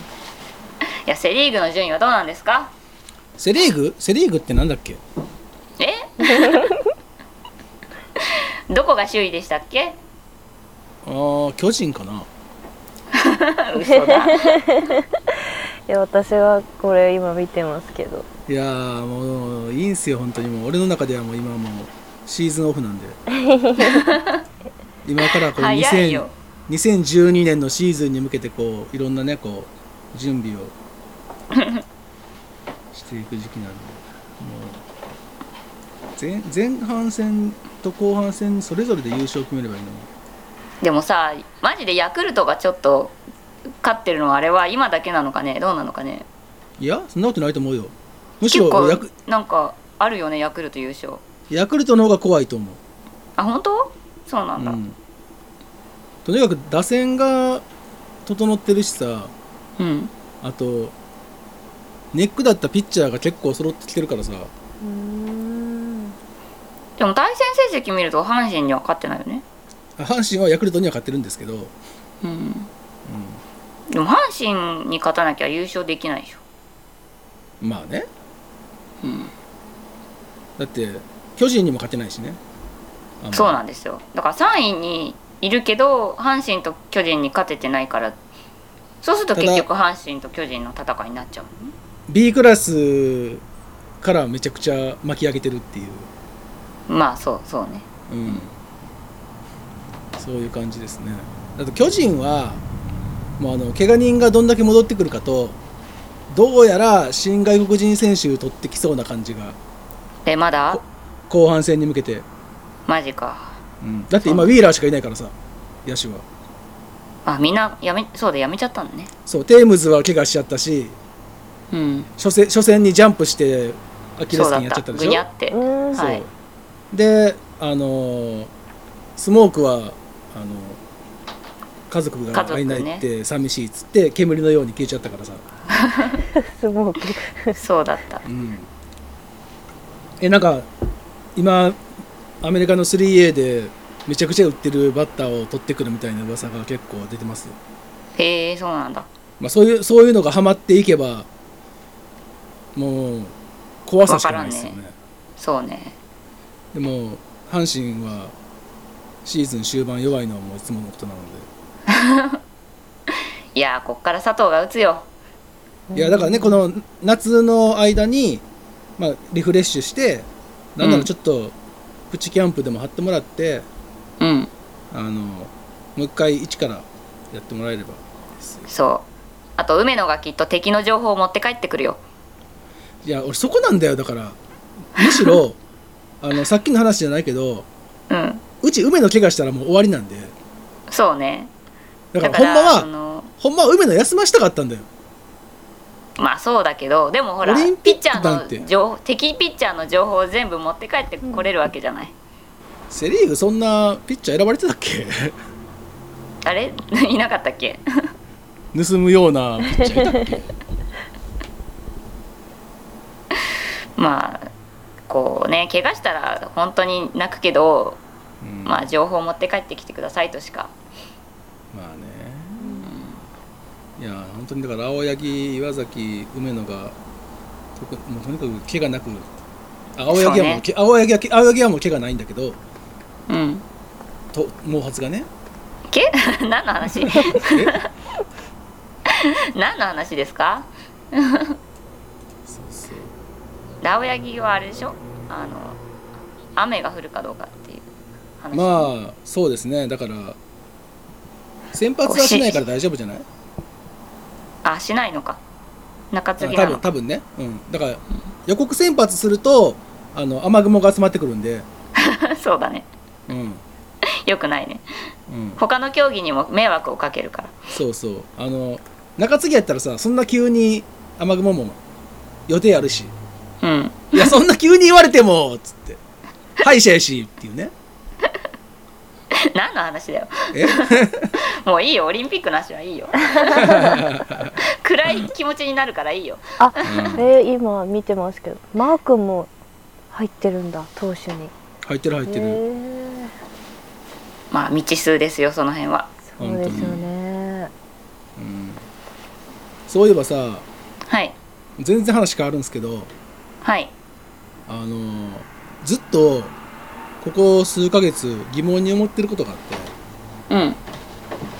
[SPEAKER 3] やセ・リーグの順位はどうなんですか？
[SPEAKER 4] セ・リーグ？セ・リーグってなんだっけ？
[SPEAKER 3] え？[laughs] どこが首位でしたっけ？
[SPEAKER 4] ああ巨人かな。[laughs]
[SPEAKER 3] 嘘だ
[SPEAKER 5] いや私はこれ今見てますけど。
[SPEAKER 4] いやーもういいんすよ本当にもう。俺の中ではもう今もうシーズンオフなんで。[laughs] 今からこう2000
[SPEAKER 3] 早いよ。
[SPEAKER 4] 2012年のシーズンに向けてこういろんなねこう準備を [laughs] していく時期なんで。もう前前半戦と後半戦それぞれで優勝決めればいいのに。
[SPEAKER 3] でもさマジでヤクルトがちょっと勝ってるのはあれは今だけなのかね？どうなのかね？
[SPEAKER 4] いやそんなことないと思うよ。むし
[SPEAKER 3] 結構
[SPEAKER 4] ろヤク
[SPEAKER 3] なんかあるよねヤクルト優勝。
[SPEAKER 4] ヤクルトの方が怖いと思う。
[SPEAKER 3] あ本当？そうなんだ。
[SPEAKER 4] うん、とにかく打線が整ってるしさ
[SPEAKER 3] うん。
[SPEAKER 4] あとネックだったピッチャーが結構揃ってきてるからさ。
[SPEAKER 3] でも対戦成績見ると阪神には勝ってないよね。
[SPEAKER 4] あ阪神はヤクルトには勝ってるんですけど、
[SPEAKER 3] うんでも阪神に勝たなきゃ優勝できないでしょ。
[SPEAKER 4] うん、まあね。
[SPEAKER 3] うん。
[SPEAKER 4] だって巨人にも勝てないしね。
[SPEAKER 3] そうなんですよ。だから3位にいるけど阪神と巨人に勝ててないから。そうすると結局阪神と巨人の戦いになっちゃう
[SPEAKER 4] B クラスからめちゃくちゃ巻き上げてるっていう、
[SPEAKER 3] まあそうそうね。
[SPEAKER 4] うん、そういう感じですね。あと巨人はもうあの怪我人がどんだけ戻ってくるかとどうやら新外国人選手取ってきそうな感じが。
[SPEAKER 3] えまだ？
[SPEAKER 4] 後半戦に向けて、
[SPEAKER 3] マジか。
[SPEAKER 4] うん、だって今ウィーラーしかいないからさ野手は。
[SPEAKER 3] あみんなやめそうだやめちゃったのね。
[SPEAKER 4] そうテームズは怪我しちゃったし
[SPEAKER 3] うん。
[SPEAKER 4] 初戦初戦にジャンプしてアキレス腱やっちゃったたでしょ？そう
[SPEAKER 3] はい。
[SPEAKER 4] であのースモークはあの家族が会えないって寂しいっつって煙のように消えちゃったからさ、
[SPEAKER 5] すごく
[SPEAKER 3] そうだった。
[SPEAKER 4] うん、えなんか今アメリカの 3A でめちゃくちゃ売ってるバッターを取ってくるみたいな噂が結構出てます、
[SPEAKER 3] へえそうなんだ。
[SPEAKER 4] まあ、そういうそういうのがハマっていけばもう怖さしかないですよね。
[SPEAKER 3] わからそうね。
[SPEAKER 4] でも阪神はシーズン終盤弱いのはもういつものことなの [laughs]
[SPEAKER 3] いやーこっから佐藤が打つよ。
[SPEAKER 4] でいやだからねこの夏の間に、まあ、リフレッシュしてなんならちょっとプチキャンプでも張ってもらって、
[SPEAKER 3] うん。
[SPEAKER 4] あのもう一回一からやってもらえれば。
[SPEAKER 3] そう。あと梅野がきっと敵の情報を持って帰ってくるよ。
[SPEAKER 4] いや俺そこなんだよだから。むしろ [laughs] あのさっきの話じゃないけど
[SPEAKER 3] うん。
[SPEAKER 4] うち梅野怪我したらもう終わりなんで。
[SPEAKER 3] そうね
[SPEAKER 4] だからほんま
[SPEAKER 3] そ
[SPEAKER 4] は
[SPEAKER 3] の
[SPEAKER 4] ほんまは梅野休ましたかったんだよ。
[SPEAKER 3] まあそうだけどでもほら
[SPEAKER 4] ピッ
[SPEAKER 3] チャーの情報敵ピッチャーの情報を全部持って帰ってこれるわけじゃない、
[SPEAKER 4] セ・リーグそんなピッチャー選ばれてたっけ？
[SPEAKER 3] あれ？[laughs] いなかったっけ？
[SPEAKER 4] 盗むようなピッチャーいたっけ？[laughs]
[SPEAKER 3] まあこうね怪我したら本当に泣くけど、
[SPEAKER 4] うん。
[SPEAKER 3] まあ情報を持って帰ってきてくださいとしか
[SPEAKER 4] まあね、いや本当にだから青柳岩崎梅野がもうとにかく怪我なくあ青柳はもう青柳は青柳はもう怪我ないんだけど
[SPEAKER 3] うん。
[SPEAKER 4] と毛髪がね。
[SPEAKER 3] け [laughs] 何の話？[laughs] 何の話ですか？[laughs]
[SPEAKER 4] そうそう。
[SPEAKER 3] 青柳はあれでしょ？あの雨が降るかどうかっていう話。
[SPEAKER 4] まあそうですね。だから先発はしないから大丈夫じゃない？
[SPEAKER 3] あしないのか。中継ぎなの。
[SPEAKER 4] 分多分ね、うん、だから予告先発するとあの雨雲が集まってくるんで、[laughs]
[SPEAKER 3] そうだね。
[SPEAKER 4] うん。
[SPEAKER 3] よくないね。
[SPEAKER 4] うん、
[SPEAKER 3] 他の競技にも迷惑をかけるから。
[SPEAKER 4] そうそう。あの中継ぎやったらさそんな急に雨雲も予定あるし。
[SPEAKER 3] うん。
[SPEAKER 4] いやそんな急に言われてもつって。[laughs] 歯医者やしっていうね [laughs]
[SPEAKER 3] 何の話だよ。
[SPEAKER 4] え？[laughs]
[SPEAKER 3] もういいよ。オリンピックなしはいいよ。[laughs] 暗い気持ちになるからいいよ。
[SPEAKER 5] あ、
[SPEAKER 4] うん。
[SPEAKER 5] えー今見てますけどマー君も入ってるんだ投手に。
[SPEAKER 4] 入ってる入ってる、
[SPEAKER 5] へー。
[SPEAKER 3] まあ未知数ですよその辺は。
[SPEAKER 5] そうですよね。
[SPEAKER 4] うん、そういえばさ
[SPEAKER 3] はい。
[SPEAKER 4] 全然話変わるんですけど
[SPEAKER 3] はい。
[SPEAKER 4] あのずっとここ数ヶ月疑問に思ってることがあって
[SPEAKER 3] うん。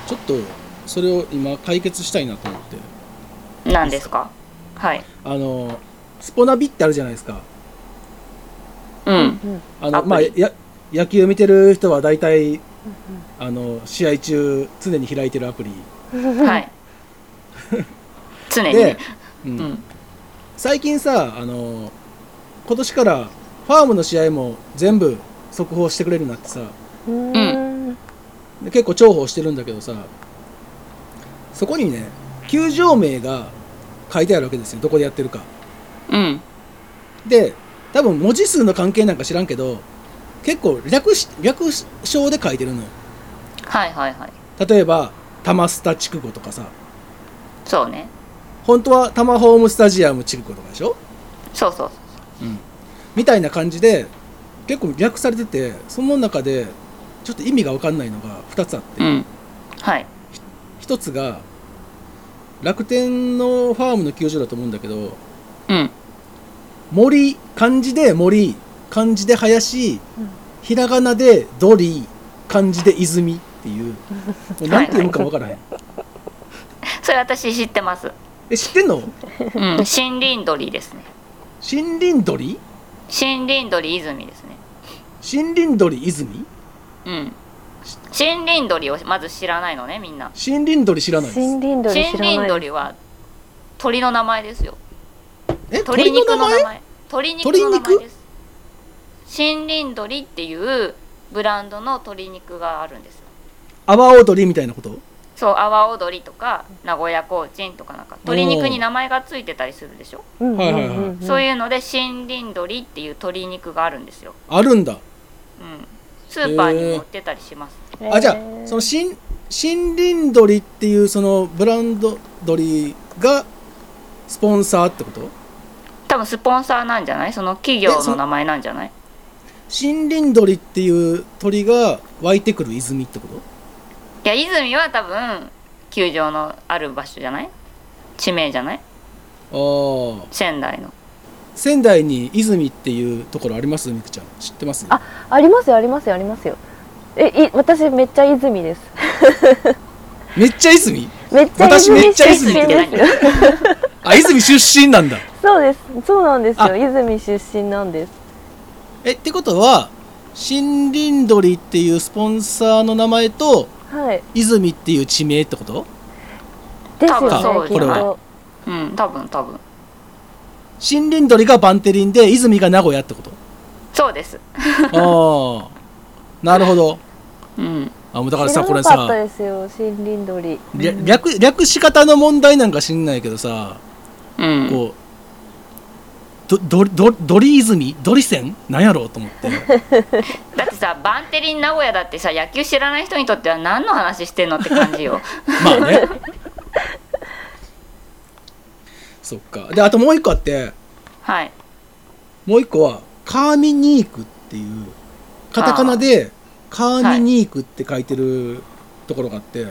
[SPEAKER 4] ちょっとそれを今解決したいなと思って。
[SPEAKER 3] 何ですか？はい。
[SPEAKER 4] あのスポナビってあるじゃないですか。
[SPEAKER 3] うん。
[SPEAKER 5] うん。
[SPEAKER 4] あの
[SPEAKER 3] アプリ。
[SPEAKER 4] まあや野球見てる人は大体あの試合中常に開いてるアプリ。
[SPEAKER 3] はい。[laughs] 常に。
[SPEAKER 4] で
[SPEAKER 3] ね、
[SPEAKER 4] うん。
[SPEAKER 3] うん。
[SPEAKER 4] 最近さあの今年からファームの試合も全部速報してくれるようになってさ。
[SPEAKER 5] うーん。
[SPEAKER 4] で結構重宝してるんだけどさそこにね球場名が書いてあるわけですよ。どこでやってるか。
[SPEAKER 3] うん。
[SPEAKER 4] で多分文字数の関係なんか知らんけど結構略し略称で書いてるのよ。
[SPEAKER 3] はいはいはい。
[SPEAKER 4] 例えば玉スタ筑後とかさ。
[SPEAKER 3] そうね。
[SPEAKER 4] 本当はタマホームスタジアム筑後とかでしょ？
[SPEAKER 3] そうそう。
[SPEAKER 4] うん。みたいな感じで結構略されててその中でちょっと意味が分かんないのが2つあって、
[SPEAKER 3] うん。はい。
[SPEAKER 4] 1つが楽天のファームの球場だと思うんだけど
[SPEAKER 3] うん。
[SPEAKER 4] 森漢字で森漢字で林、ひらがなで鳥漢字で泉ってい [laughs] う何て読むか分からへん、[laughs]
[SPEAKER 3] それ私知ってます。
[SPEAKER 4] え知ってんの？
[SPEAKER 3] うん。[laughs] 森林鳥ですね。
[SPEAKER 4] 森林鳥？
[SPEAKER 3] 森林鳥泉ですね
[SPEAKER 4] 森林鳥泉？
[SPEAKER 3] うん。森林鳥をまず知らないのねみんな。
[SPEAKER 4] 森林鳥知らないです。
[SPEAKER 5] 森林鳥知
[SPEAKER 3] 森林
[SPEAKER 5] らない。
[SPEAKER 3] 鳥は鳥の名前ですよ。
[SPEAKER 4] え？
[SPEAKER 3] 鶏肉の名
[SPEAKER 4] 前。
[SPEAKER 3] 前？鶏肉の名前です。森林鳥っていうブランドの鶏肉があるんですよ。
[SPEAKER 4] 阿波踊りみたいなこと？
[SPEAKER 3] そう阿波踊りとか名古屋コーチンとかなんか。鶏肉に名前がついてたりするでしょ、
[SPEAKER 5] うんうん
[SPEAKER 4] はいはい
[SPEAKER 3] そういうので森林鳥っていう鶏肉があるんですよ、
[SPEAKER 4] あるんだ。
[SPEAKER 3] うん、スーパーにも売ってたりします、
[SPEAKER 4] あじゃあその新森林鳥っていうそのブランド鳥がスポンサーってこと？
[SPEAKER 3] 多分スポンサーなんじゃない？その企業の名前なんじゃない？
[SPEAKER 4] 森林鳥っていう鳥が湧いてくる泉ってこと？
[SPEAKER 3] いや泉は多分球場のある場所じゃない？地名じゃない？
[SPEAKER 4] ああ
[SPEAKER 3] 仙台の
[SPEAKER 4] 仙台に泉っていうところあります？みくちゃん。知ってます？
[SPEAKER 5] あありますよありますよありますよ。えい私めっちゃ泉です。[laughs]
[SPEAKER 4] めっちゃ泉？
[SPEAKER 5] めっちゃ
[SPEAKER 4] 私め
[SPEAKER 5] 泉
[SPEAKER 4] っちゃ泉
[SPEAKER 5] 出身ですよ。
[SPEAKER 4] あ泉出身なんだ。[laughs]
[SPEAKER 5] そうです。そうなんです
[SPEAKER 4] あ。
[SPEAKER 5] よ泉出身なんです。
[SPEAKER 4] えってことは森林鳥っていうスポンサーの名前と
[SPEAKER 5] はい。
[SPEAKER 4] 泉っていう地名ってこと？
[SPEAKER 5] ですよね
[SPEAKER 3] 多分そう
[SPEAKER 5] きっ
[SPEAKER 4] これは。
[SPEAKER 5] と。
[SPEAKER 3] うん多分多分
[SPEAKER 4] 森林鳥がバンテリンで泉が名古屋ってこと？
[SPEAKER 3] そうです。
[SPEAKER 4] ああ。なるほど。
[SPEAKER 3] うん。
[SPEAKER 4] あもうだからさこれ
[SPEAKER 5] なかった
[SPEAKER 4] さ
[SPEAKER 5] ですよ森林鳥。
[SPEAKER 4] 略略略し方の問題なんか知んないけどさ
[SPEAKER 3] うん。
[SPEAKER 4] こうどどどドリ泉？ドリ線なんやろうと思って。[laughs]
[SPEAKER 3] だってさバンテリン名古屋だってさ野球知らない人にとっては何の話してんのって感じよ。[laughs]
[SPEAKER 4] まあねそっか。であともう一個あって
[SPEAKER 3] はい。
[SPEAKER 4] もう一個はカーミニークっていうカタカナでカーミニークって書いてるところがあって、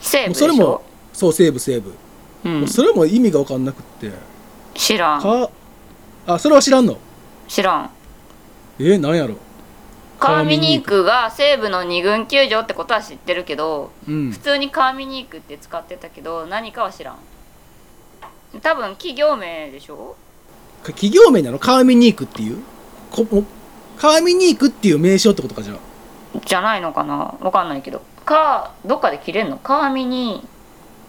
[SPEAKER 3] 西武でしょ？
[SPEAKER 4] それもそう西武西武、
[SPEAKER 3] うん、
[SPEAKER 4] それも意味が分かんなくって。
[SPEAKER 3] 知らん。
[SPEAKER 4] かあそれは知らんの？
[SPEAKER 3] 知らん。
[SPEAKER 4] えなんやろ？
[SPEAKER 3] カーミニークが西武の二軍球場ってことは知ってるけど
[SPEAKER 4] うん。
[SPEAKER 3] 普通にカーミニークって使ってたけど何かは知らん多分企業名でしょ？
[SPEAKER 4] 企業名なの？カーミニークっていう？こーミニークっていう名称ってことかじゃあ。
[SPEAKER 3] じゃないのかな？わかんないけど。カーどっかで切れんの？カーミニー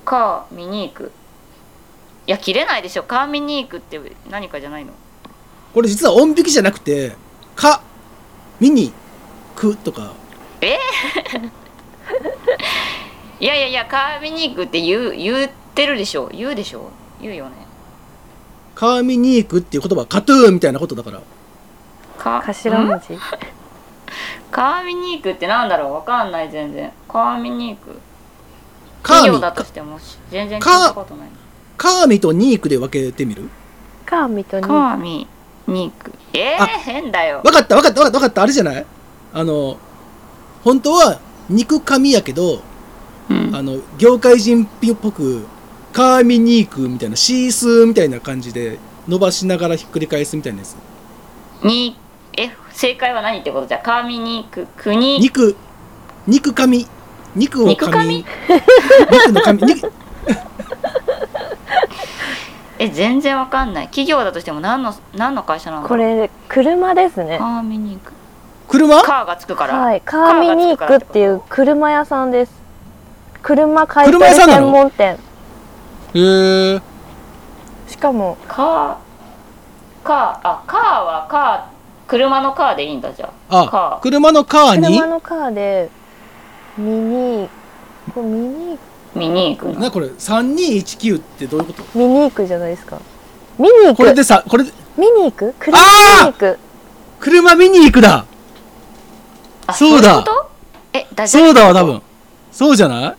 [SPEAKER 3] カーミニークいや切れないでしょ。カーミニークって何かじゃないの？
[SPEAKER 4] これ実は音引きじゃなくて「か」「ミニ」「く」とか。[laughs]
[SPEAKER 3] いやいやいやカーミニークって言う言ってるでしょ。言うでしょ言うよね。
[SPEAKER 4] カーミニークっていう言葉はカトゥーンみたいなことだから。
[SPEAKER 3] か？ん
[SPEAKER 5] 頭文字？
[SPEAKER 3] カーミニークってなんだろう？わかんない全然。カーミニーク
[SPEAKER 4] カ
[SPEAKER 3] だとしても全然聞いたことない
[SPEAKER 4] カーミとニークで分けてみる？
[SPEAKER 5] カーミとニ
[SPEAKER 3] カーミニークえー
[SPEAKER 4] あ、
[SPEAKER 3] 変だよ。
[SPEAKER 4] 分かった分かった分かった分かった。あれじゃない？あの本当は肉紙やけど
[SPEAKER 3] うん。
[SPEAKER 4] あの業界人っぽくカーミニークみたいなシースーみたいな感じで伸ばしながらひっくり返すみたいなやつ。
[SPEAKER 3] にえ正解は何ってこと？じゃカーミニーク国。
[SPEAKER 4] 肉。肉紙肉を
[SPEAKER 3] 肉
[SPEAKER 4] 紙
[SPEAKER 3] 紙
[SPEAKER 4] 肉の紙肉。[laughs]
[SPEAKER 3] え全然わかんない。企業だとしても何の何の会社なの
[SPEAKER 5] これ車ですね。
[SPEAKER 3] カーミニーク
[SPEAKER 4] 車？
[SPEAKER 3] カーがつくから、
[SPEAKER 5] はい。カーミニークっていう車屋さんです。車買い取り専門店
[SPEAKER 4] へえ
[SPEAKER 5] しかも
[SPEAKER 3] カーカーあカーはカー車のカーでいいんだじゃ
[SPEAKER 4] あ。
[SPEAKER 3] カー。
[SPEAKER 4] 車のカーに？
[SPEAKER 5] 車のカーでミニこれミニ
[SPEAKER 3] あミニーク
[SPEAKER 4] なこれ3219ってどういうこと？
[SPEAKER 5] ミニークじゃないですか。ミニーク
[SPEAKER 4] これでさこれで
[SPEAKER 5] ミニーク車
[SPEAKER 4] あー！
[SPEAKER 5] ミニーク
[SPEAKER 4] 車見に行くだ。
[SPEAKER 3] あ
[SPEAKER 4] そうだ。そうだわ多分。そうじゃない？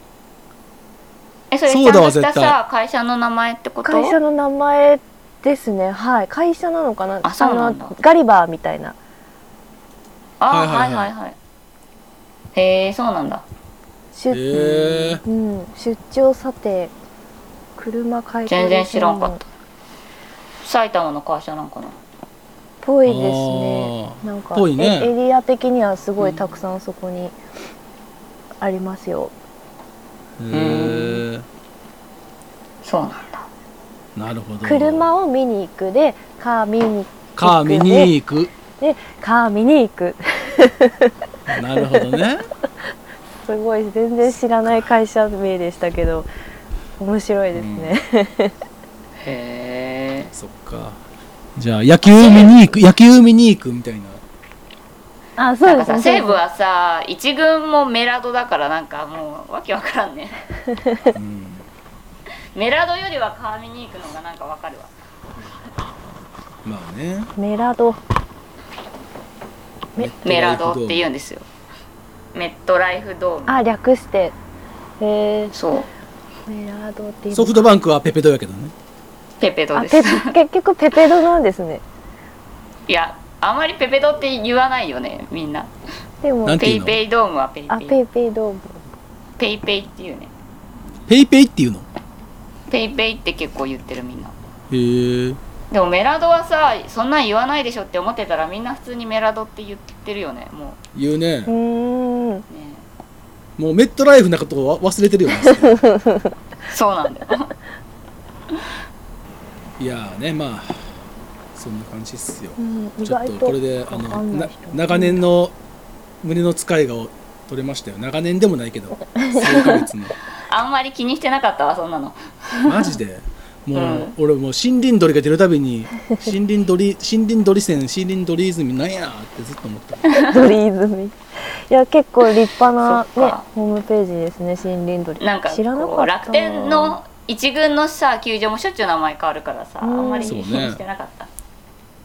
[SPEAKER 3] えそれち
[SPEAKER 4] そうだわ
[SPEAKER 3] ゃんとした
[SPEAKER 4] 絶
[SPEAKER 3] さ会社の名前ってこと？
[SPEAKER 5] 会社の名前ですね。はい。会社なのかな？
[SPEAKER 3] あそうなんだ。
[SPEAKER 5] のガリバーみたいな。
[SPEAKER 3] あ
[SPEAKER 4] はいはいはい。
[SPEAKER 3] はいはいはい。へえそうなんだ。
[SPEAKER 5] 出,、うん、出張査定車買い取り
[SPEAKER 3] 全然知らんかっ
[SPEAKER 5] 専
[SPEAKER 3] た埼玉の会社なんかな？
[SPEAKER 5] ぽいですね。
[SPEAKER 4] あー。
[SPEAKER 5] なんか
[SPEAKER 4] ぽいね。
[SPEAKER 5] えエリア的にはすごいたくさんそこにありますよ、
[SPEAKER 4] へえ
[SPEAKER 3] そうなんだ。
[SPEAKER 4] なるほど。
[SPEAKER 5] 車を見に行くでカー見に
[SPEAKER 4] カー見に行く。
[SPEAKER 5] でカー見に行く。
[SPEAKER 4] なるほどね。[laughs]
[SPEAKER 5] すごい。全然知らない会社名でしたけど面白いですね、
[SPEAKER 3] へえ
[SPEAKER 4] そっか。じゃあ野球見に行く野球見に行くみたいな
[SPEAKER 5] あそうですね。
[SPEAKER 3] さ西武はさ一軍もメラドだからなんかもうわけわからんね。
[SPEAKER 4] うん。
[SPEAKER 3] メラドよりは川見に行くのがなんかわかるわ。
[SPEAKER 4] まあね。
[SPEAKER 5] メラド。
[SPEAKER 3] メラドって言うんですよ。メットライフドーム。
[SPEAKER 5] あ略して。え
[SPEAKER 3] そう。
[SPEAKER 5] ー、メラドって
[SPEAKER 4] ソフトバンクはペペドやけどね。
[SPEAKER 3] ペペド
[SPEAKER 5] あ
[SPEAKER 3] です。
[SPEAKER 5] ペ結局ペペドなんですね。
[SPEAKER 3] いやあんまりペペドって言わないよねみんな。
[SPEAKER 5] でも
[SPEAKER 4] なんていうの？
[SPEAKER 3] ペイペイドームはペイペイ。
[SPEAKER 5] あペイペイドーム。
[SPEAKER 3] ペイペイっていうね。
[SPEAKER 4] ペイペイっていうの？
[SPEAKER 3] ペイペイって結構言ってるみんな。
[SPEAKER 4] へえ。
[SPEAKER 3] でもメラドはさそんなん言わないでしょって思ってたらみんな普通にメラドって言ってるよねも
[SPEAKER 4] 言うね。
[SPEAKER 5] うーん。
[SPEAKER 3] うね
[SPEAKER 4] もうメットライフなことを忘れてるよね。[laughs]
[SPEAKER 3] そうなんだよ。
[SPEAKER 4] いやーねまあそんな感じっすよ。
[SPEAKER 5] うん意
[SPEAKER 4] ちょっ
[SPEAKER 5] 外と
[SPEAKER 4] とこれであの長年の胸の使いが取れましたよ。長年でもないけど [laughs] 数ヶ月の。
[SPEAKER 3] あんまり気にしてなかったわそんなの。
[SPEAKER 4] マジで？もう、
[SPEAKER 3] うん。
[SPEAKER 4] 俺もう森林鳥が出るたびに森林鳥森林鳥線森林鳥泉なんやってずっと思った
[SPEAKER 5] ドリーズミいや結構立派なねホームページですね森林鳥。
[SPEAKER 3] なんか
[SPEAKER 5] 知らなかった
[SPEAKER 3] 楽天の一軍のさ球場もしょっちゅう名前変わるからさあ
[SPEAKER 5] うん。
[SPEAKER 3] んまり気
[SPEAKER 4] そうね。
[SPEAKER 3] にしてなかった、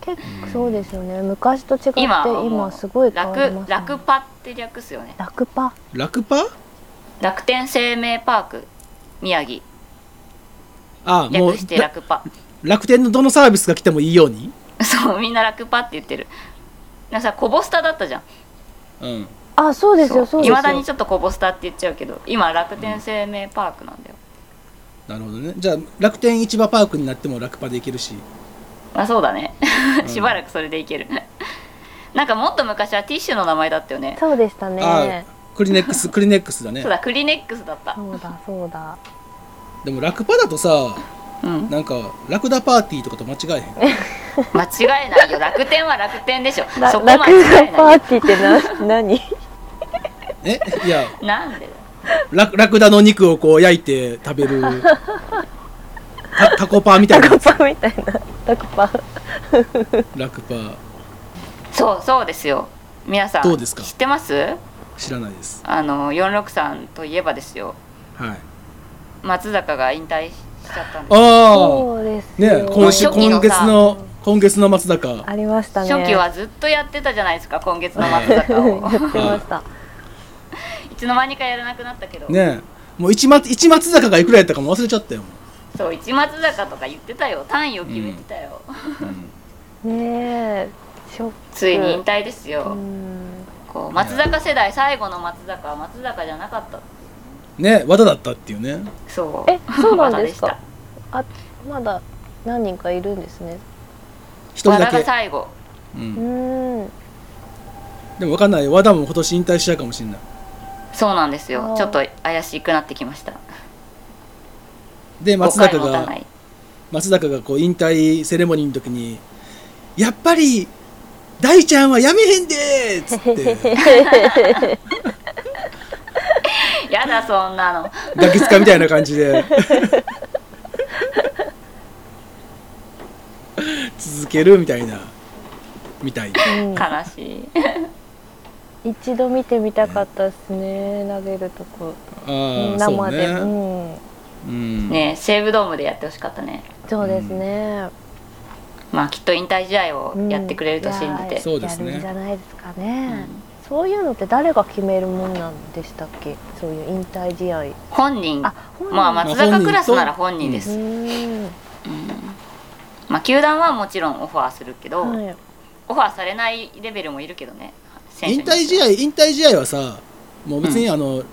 [SPEAKER 5] 結構そうですよね。昔と違って
[SPEAKER 3] 今
[SPEAKER 5] すごい変わり
[SPEAKER 3] 楽
[SPEAKER 5] ます、ね、
[SPEAKER 3] 楽パって略すよね。
[SPEAKER 5] 楽パ？
[SPEAKER 4] 楽パ？
[SPEAKER 3] 楽天生命パーク宮城。
[SPEAKER 4] あもう
[SPEAKER 3] 略して
[SPEAKER 4] ら
[SPEAKER 3] 楽パ。
[SPEAKER 4] 楽天のどのサービスが来てもいいように？[laughs]
[SPEAKER 3] そうみんな楽パって言ってる。なさコボスタだったじゃん。
[SPEAKER 4] うん。
[SPEAKER 5] あそうですよそう。ですよ。
[SPEAKER 3] いまだにちょっとコボスタって言っちゃうけど今楽天生命パークなんだよ、
[SPEAKER 4] なるほどね。じゃあ楽天市場パークになっても楽パでいけるし
[SPEAKER 3] あそうだね。
[SPEAKER 4] うん。
[SPEAKER 3] しばらくそれでいける。なんかもっと昔はティッシュの名前だったよね。
[SPEAKER 5] そうでしたね。
[SPEAKER 4] あクリネックス [laughs] クリネックスだね。
[SPEAKER 3] そうだクリネックスだった。
[SPEAKER 5] そうだそうだ。
[SPEAKER 4] でも楽パだとさ
[SPEAKER 3] うん。
[SPEAKER 4] なんかラクダパーティーとかと間違えへん？[laughs]
[SPEAKER 3] 間違えないよ。楽天は楽天でしょ。
[SPEAKER 5] ら
[SPEAKER 3] そこ間
[SPEAKER 5] 楽
[SPEAKER 3] 違
[SPEAKER 5] 天パー
[SPEAKER 3] えない
[SPEAKER 5] ティーってな何？[laughs]
[SPEAKER 4] えいや。
[SPEAKER 3] なんで
[SPEAKER 4] ラクラクダの肉をこう焼いて食べるタタコパーみたいな。
[SPEAKER 5] タコパみたいな。タコパ
[SPEAKER 4] ラクパー。
[SPEAKER 3] そうそうですよ。皆さん
[SPEAKER 4] どうですか？
[SPEAKER 3] 知ってます？
[SPEAKER 4] 知らないです。
[SPEAKER 3] あの463といえばですよ。
[SPEAKER 4] はい。
[SPEAKER 3] 松坂が引退しちゃったんです。
[SPEAKER 4] あ
[SPEAKER 5] そうです
[SPEAKER 4] あね今週今月の今月の松坂。
[SPEAKER 5] ありましたね。
[SPEAKER 3] 初期はずっとやってたじゃないですか今月の松坂を。[laughs]
[SPEAKER 5] やってました。[laughs]
[SPEAKER 3] いつの間にかやらなくなったけど、
[SPEAKER 4] ねもう一松一松坂がいくらやったかも忘れちゃったよ、
[SPEAKER 3] そう一松坂とか言ってたよ。単位を決めてたよ、
[SPEAKER 4] うん。
[SPEAKER 5] ねえ。ショック。
[SPEAKER 3] ついに引退ですよ、
[SPEAKER 5] うん。
[SPEAKER 3] こう松坂世代最後の松坂は松坂じゃなかった
[SPEAKER 4] ね。和田だったっていうね。
[SPEAKER 3] そう。
[SPEAKER 5] えそうなんですか？
[SPEAKER 3] 和田
[SPEAKER 5] あまだ何人かいるんですね。
[SPEAKER 3] 和田が最後。
[SPEAKER 4] う、
[SPEAKER 5] うんん。
[SPEAKER 4] でも分かんない。和田も今年引退しちゃうかもしれない。
[SPEAKER 3] そうなんですよ。ちょっと怪しくなってきました
[SPEAKER 4] で松坂が松坂がこう引退セレモニーの時に「やっぱり大ちゃんはやめへんで!」っつって。[laughs]
[SPEAKER 3] やだそんなの。
[SPEAKER 4] ガキ使みたいな感じで。続けるみたいなみたい
[SPEAKER 5] うん
[SPEAKER 3] 悲しい。
[SPEAKER 5] 一度見てみたかったですね投げるとこ。生で
[SPEAKER 4] ね。
[SPEAKER 5] うん
[SPEAKER 4] うん
[SPEAKER 3] ね西武ドームでやってほしかったね。
[SPEAKER 5] そうですね、
[SPEAKER 3] まあきっと引退試合をやってくれると信じて、
[SPEAKER 4] そうですね。
[SPEAKER 5] やるんじゃないですか
[SPEAKER 3] う
[SPEAKER 5] ね、
[SPEAKER 3] ん。
[SPEAKER 5] そういうのって誰が決めるもんなんでしたっけ？そういう引退試合。
[SPEAKER 3] 本人。
[SPEAKER 5] あ本人。
[SPEAKER 3] まあ松坂クラスなら本人で
[SPEAKER 5] う
[SPEAKER 3] す、
[SPEAKER 5] ん。
[SPEAKER 3] まあ球団はもちろんオファーするけど、
[SPEAKER 5] はい。
[SPEAKER 3] オファーされないレベルもいるけどね。選手
[SPEAKER 4] 引退試合引退試合はさもう別にあの、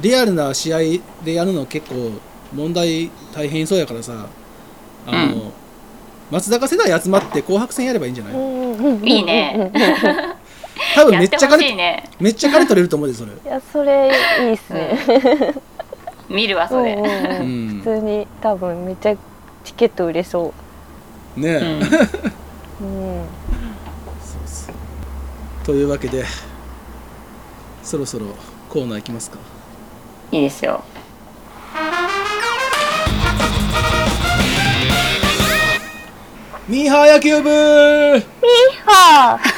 [SPEAKER 4] リアルな試合でやるの結構問題大変そうやからさあの、
[SPEAKER 3] うん。
[SPEAKER 4] 松坂世代集まって紅白戦やればいいんじゃない、
[SPEAKER 3] いいね。[laughs]
[SPEAKER 4] 多分めっちゃ金
[SPEAKER 3] ね。
[SPEAKER 4] めっちゃ金取れると思うでそれ、
[SPEAKER 5] いやそれいいっすね、[laughs]
[SPEAKER 3] 見るわそれ、
[SPEAKER 5] うん普通に多分めっちゃチケット売れそ
[SPEAKER 4] ねえ、
[SPEAKER 3] うん。
[SPEAKER 5] ううん
[SPEAKER 4] そうそうというわけでそろそろコーナー行きますか
[SPEAKER 3] いいですよ。
[SPEAKER 4] ミーハー野球部。
[SPEAKER 5] は [laughs]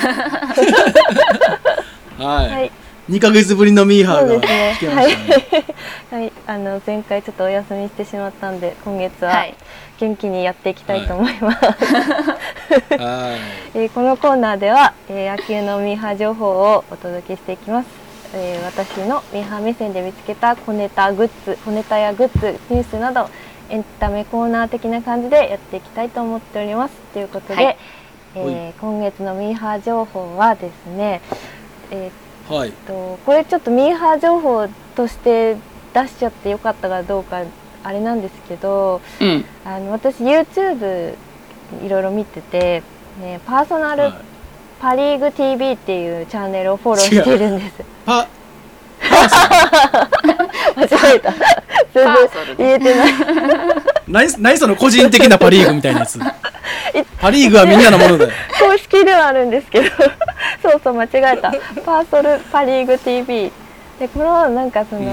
[SPEAKER 4] はい、
[SPEAKER 5] はい。
[SPEAKER 4] 2ヶ月ぶりのミーハ
[SPEAKER 5] そう
[SPEAKER 4] ーが
[SPEAKER 5] ですね。
[SPEAKER 4] 来てましたね。
[SPEAKER 5] はい。[laughs] あの前回ちょっとお休みしてしまったんで今月は
[SPEAKER 3] はい。
[SPEAKER 5] 元気にやっていきたいと思います、
[SPEAKER 4] はい。[laughs]
[SPEAKER 5] えーこのコーナーでは、えー野球のミーハー情報をお届けしていきます、えー私のミーハー目線で見つけた小ネタグッズ小ネタやグッズニュースなどエンタメコーナー的な感じでやっていきたいと思っております。ということで、
[SPEAKER 3] はい。
[SPEAKER 5] えー今月のミーハー情報はですねえー
[SPEAKER 4] はい。
[SPEAKER 5] とこれちょっとミーハー情報として出しちゃってよかったかどうかあれなんですけど
[SPEAKER 3] うん。
[SPEAKER 5] あの私 YouTube いろいろ見てて、ね、パーソナル
[SPEAKER 4] はい
[SPEAKER 5] パ・リーグ TV っていうチャンネルをフォローしているんです。
[SPEAKER 4] パ
[SPEAKER 5] 間違えた。全然言えてない。
[SPEAKER 4] 何何その個人的なパ・リーグみたいなやつパ・リーグはみんなのものだよ
[SPEAKER 5] 公式ではあるんですけど、そうそう間違えた。パーソルパ・リーグ TV でこのなんかその、
[SPEAKER 4] うん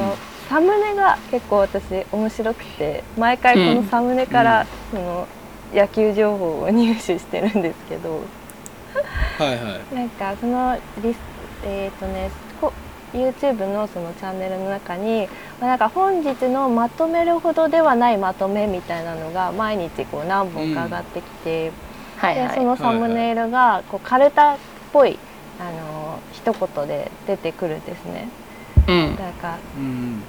[SPEAKER 5] サムネが結構私面白くて毎回このサムネから、その野球情報を入手してるんですけど。
[SPEAKER 4] はいはい。
[SPEAKER 5] なんかそのリスえっ、とねこ YouTube のそのチャンネルの中に、まあ、なんか本日のまとめるほどではないまとめみたいなのが毎日こう何本か上がってきて、
[SPEAKER 3] はいはい。
[SPEAKER 5] でそのサムネイルがこうカルタっぽいあの一言で出てくるんですね。
[SPEAKER 3] うん。
[SPEAKER 5] なんか。
[SPEAKER 4] うん。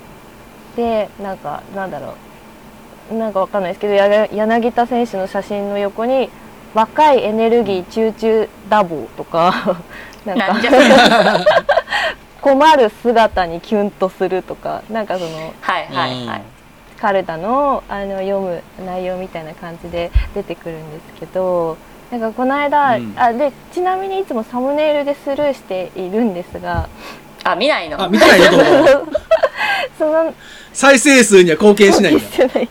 [SPEAKER 5] でなんかなんだろう。なんかわかんないですけどや柳田選手の写真の横に「若いエネルギーチューチューダボ」とか [laughs] なんか困る姿にキュンとするとかなんかその
[SPEAKER 3] はいはいはい。
[SPEAKER 5] カルタのあの読む内容みたいな感じで出てくるんですけどなんかこの間、
[SPEAKER 4] うん。
[SPEAKER 5] あでちなみにいつもサムネイルでスルーしているんですが
[SPEAKER 3] あ見ないの？
[SPEAKER 4] あ見てないよ動画を
[SPEAKER 5] その
[SPEAKER 4] 再生数には貢献しないんだ。[laughs]
[SPEAKER 5] してない。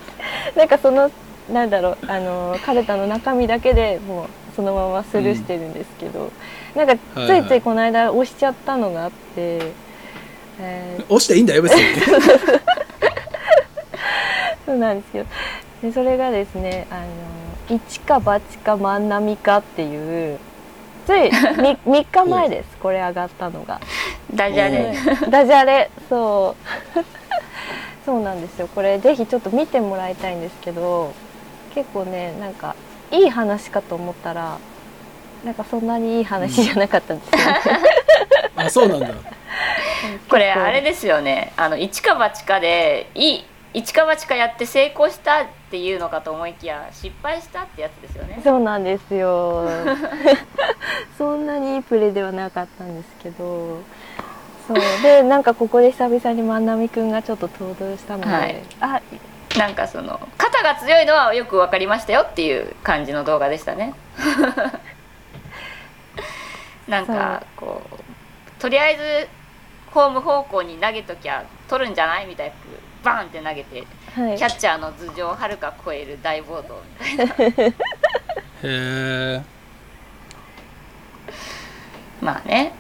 [SPEAKER 5] なんかそのなんだろうあのカルタの中身だけでもうそのままスルーしてるんですけど、なんかつ
[SPEAKER 4] はいはい
[SPEAKER 5] いつい。この間押しちゃったのがあって、えー
[SPEAKER 4] 押していいんだよ別に。[laughs]
[SPEAKER 5] そうなんですよ。でそれがですねあの一か八か万波かっていうつい 3, 3 [laughs] 日前ですこれ上がったのが。
[SPEAKER 3] ダジャレ。
[SPEAKER 5] ダジャレ。そう。[laughs] そうなんですよ。これぜひちょっと見てもらいたいんですけど結構ねなんかいい話かと思ったらなんかそんなにいい話じゃなかったんですよ、ね [laughs]
[SPEAKER 4] あそうなんだ。[laughs]
[SPEAKER 3] これあれですよね。あの一か八かでいい一か八かやって成功したっていうのかと思いきや失敗したってやつですよね。
[SPEAKER 5] そうなんですよ。[laughs] そんなにいいプレーではなかったんですけど。そう。でなんかここで久々に万波くんがちょっと登場したので、
[SPEAKER 3] はい。
[SPEAKER 5] あ
[SPEAKER 3] なんかその肩が強いのはよく分かりましたよっていう感じの動画でしたね。[laughs] なんかこうとりあえずホーム方向に投げときゃ取るんじゃないみたいなバーンって投げて
[SPEAKER 5] はい。
[SPEAKER 3] キャッチャーの頭上をはるか超える大暴動みたいな。
[SPEAKER 4] へえ [laughs]
[SPEAKER 3] まあね。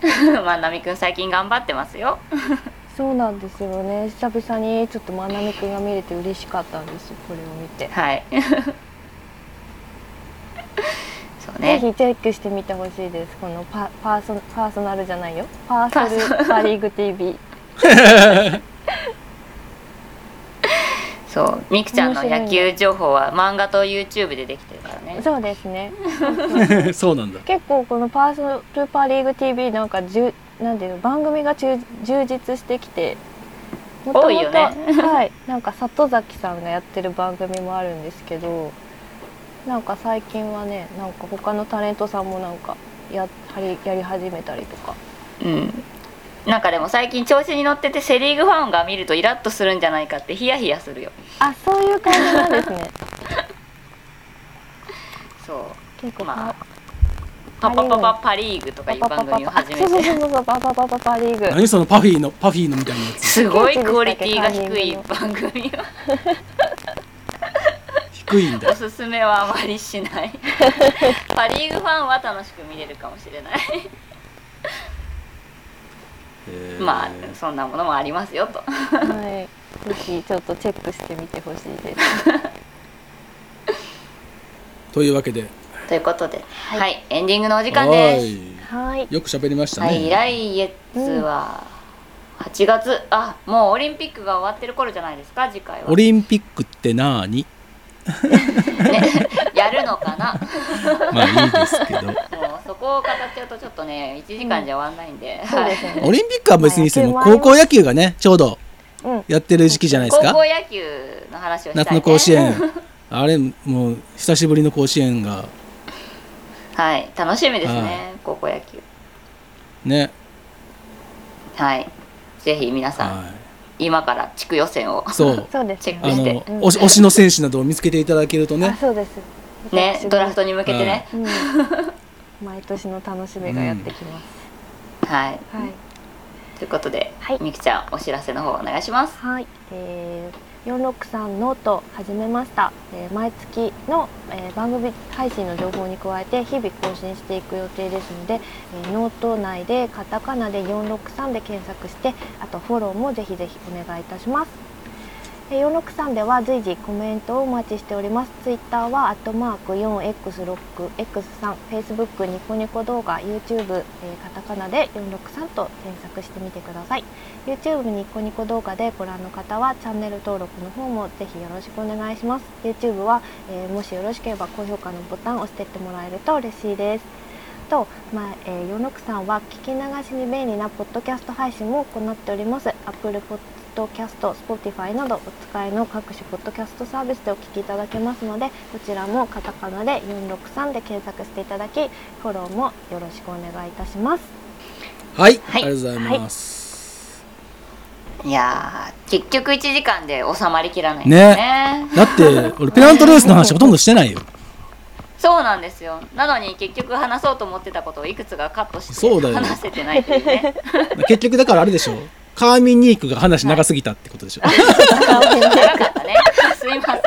[SPEAKER 3] 万波くん最近頑張ってますよ [laughs]
[SPEAKER 5] そうなんですよね。久々にちょっと万波くんが見れて嬉しかったんですよ。これを見て、
[SPEAKER 3] はい。[laughs] そう
[SPEAKER 5] ぜ
[SPEAKER 3] ね
[SPEAKER 5] ひチェックしてみてほしいです。このパパーソパーソナルじゃないよ。パーソルパリーグ TV [laughs]
[SPEAKER 3] そう。みくちゃんの野球情報は漫画と YouTube でできてるからね。
[SPEAKER 5] そうですね。[laughs]
[SPEAKER 4] そうなんだ。
[SPEAKER 5] 結構このパーソルパリーグ TV なんかじゅなんていうの番組が充充実してきてもともと
[SPEAKER 3] 多いよね。[laughs]
[SPEAKER 5] はいなんか里崎さんがやってる番組もあるんですけどなんか最近はねなんか他のタレントさんもなんかややり始めたりとか。
[SPEAKER 3] うん。なんかでも最近調子に乗っててセ・リーグファンが見るとイラッとするんじゃないかってヒヤヒヤするよ。
[SPEAKER 5] あそういう感じなんですね。[laughs]
[SPEAKER 3] そう。
[SPEAKER 5] 結構
[SPEAKER 3] まあ
[SPEAKER 5] パ
[SPEAKER 3] パパパパリーグとかいう番組を始め
[SPEAKER 5] あそうそうそうパパパパパリーグ
[SPEAKER 4] 何そのパフィーのパフィーのみたいなやつ
[SPEAKER 3] すごいクオリティが低い番組を
[SPEAKER 4] 低いんだ
[SPEAKER 3] おすすめはあまりしないパ・リーグファンは楽しく見れるかもしれないまあそんなものもありますよと
[SPEAKER 5] はい、ぜひちょっとチェックしてみてほしいです。
[SPEAKER 4] というわけで
[SPEAKER 3] ということではい、エンディングのお時間です。
[SPEAKER 5] はい、
[SPEAKER 4] よく喋りました
[SPEAKER 3] はい、
[SPEAKER 4] ね
[SPEAKER 3] 来月は8月、あもうオリンピックが終わってる頃じゃないですか？次回は。
[SPEAKER 4] オリンピックってなーに？
[SPEAKER 3] ね、[laughs] やるのかな？[laughs]
[SPEAKER 4] まあいいですけど。
[SPEAKER 3] もうそこを語っちゃうとちょっとね1時間じゃ終わんないんで、はい
[SPEAKER 5] そうですよね。
[SPEAKER 4] オリンピックは別にしても
[SPEAKER 5] はい
[SPEAKER 4] 高校野球がねちょうど
[SPEAKER 5] うん、
[SPEAKER 4] やってる時期じゃないですか？
[SPEAKER 3] 高校野球の話をしたい、ね、
[SPEAKER 4] 夏の甲子園。あれもう久しぶりの甲子園が
[SPEAKER 3] はい。楽しみですね、
[SPEAKER 4] はい。
[SPEAKER 3] 高校野球。
[SPEAKER 4] ね。
[SPEAKER 3] はい。ぜひ皆さん、
[SPEAKER 4] は
[SPEAKER 3] 今から地区予選を
[SPEAKER 4] いそう。
[SPEAKER 5] そうですよ
[SPEAKER 3] チェック
[SPEAKER 4] あ
[SPEAKER 3] して。
[SPEAKER 5] ね。
[SPEAKER 4] の推しの選手などを見つけていただけると
[SPEAKER 5] あ、
[SPEAKER 4] ね。
[SPEAKER 5] そうです。
[SPEAKER 3] ねドラフトに向けてね、
[SPEAKER 5] うん、[laughs] 毎年の楽しみがやってきます。
[SPEAKER 3] はい。
[SPEAKER 5] はい。
[SPEAKER 3] ということで、
[SPEAKER 5] はい。
[SPEAKER 3] みきちゃんお知らせの方お願いします。
[SPEAKER 5] はい、えー、463ノート始めました、えー毎月の、えー番組配信の情報に加えて日々更新していく予定ですので、えーノート内でカタカナで463で検索してあとフォローもぜひぜひお願いいたします。463では随時コメントをお待ちしております。ツイッターはアットマーク 4x6、x3、Facebook ニコニコ動画、YouTube、えカタカナで463と検索してみてください。YouTube ニコニコ動画でご覧の方はチャンネル登録の方もぜひよろしくお願いします。YouTube は、えーもしよろしければ高評価のボタンを押してってもらえると嬉しいです。と、まあえー、463は聞き流しに便利なポッドキャスト配信も行っております。Apple Podcast、Spotify などお使いの各種ポッドキャストサービスでお聞きいただけますので、こちらもカタカナで463で検索していただき、フォローもよろしくお願いいたします。
[SPEAKER 4] はい、
[SPEAKER 3] はい。
[SPEAKER 4] ありがとうございます、
[SPEAKER 3] いやー結局1時間で収まりきらないんですね。
[SPEAKER 4] だって俺ペナントレースの話ほとんどしてないよ
[SPEAKER 3] そうなんですよ。なのに結局話そうと思ってたことをいくつかカットして
[SPEAKER 4] そうだよ
[SPEAKER 3] 話せてないというね。[laughs]
[SPEAKER 4] 結局だからあれでしょ。カーミン・ニークが話長すぎたってことでしょ、
[SPEAKER 3] 長かったね。すいません。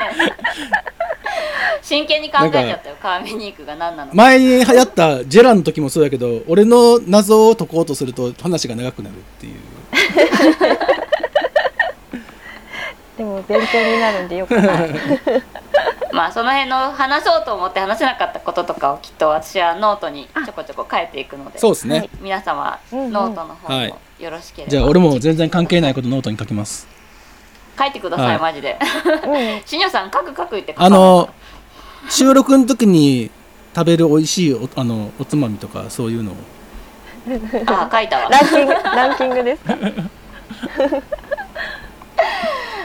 [SPEAKER 3] 真剣に考えちゃったよ。カーミニークが何なのか。
[SPEAKER 4] 前に流行ったジェラの時もそうだけど俺の謎を解こうとすると話が長くなるっていう
[SPEAKER 5] でも勉強になるんでよかった。[laughs]
[SPEAKER 3] まあその辺の話そうと思って話せなかったこととかをきっと私はノートにちょこちょこ書いていくので。
[SPEAKER 4] そうですね、
[SPEAKER 5] はい。
[SPEAKER 3] 皆様ノートの方
[SPEAKER 4] はい
[SPEAKER 3] もよろしければ、
[SPEAKER 4] じゃあ俺も全然関係ないことノートに書きます。
[SPEAKER 3] 書いてください、
[SPEAKER 4] はい。
[SPEAKER 3] マジで。
[SPEAKER 5] うん、
[SPEAKER 3] しにょさん書く書く言って
[SPEAKER 4] あの収録の時に食べる美味しいおあのおつまみとかそういうのを。
[SPEAKER 3] あ書いたわ。
[SPEAKER 5] ランキングランキングですか？[laughs]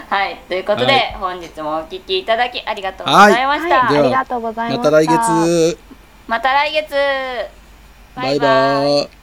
[SPEAKER 3] はいということで、
[SPEAKER 4] はい。
[SPEAKER 3] 本日もお聞きいただきありがとうございました、
[SPEAKER 5] はい、ありがとうございました。
[SPEAKER 4] また来月。
[SPEAKER 3] また来月。
[SPEAKER 4] バイバーイ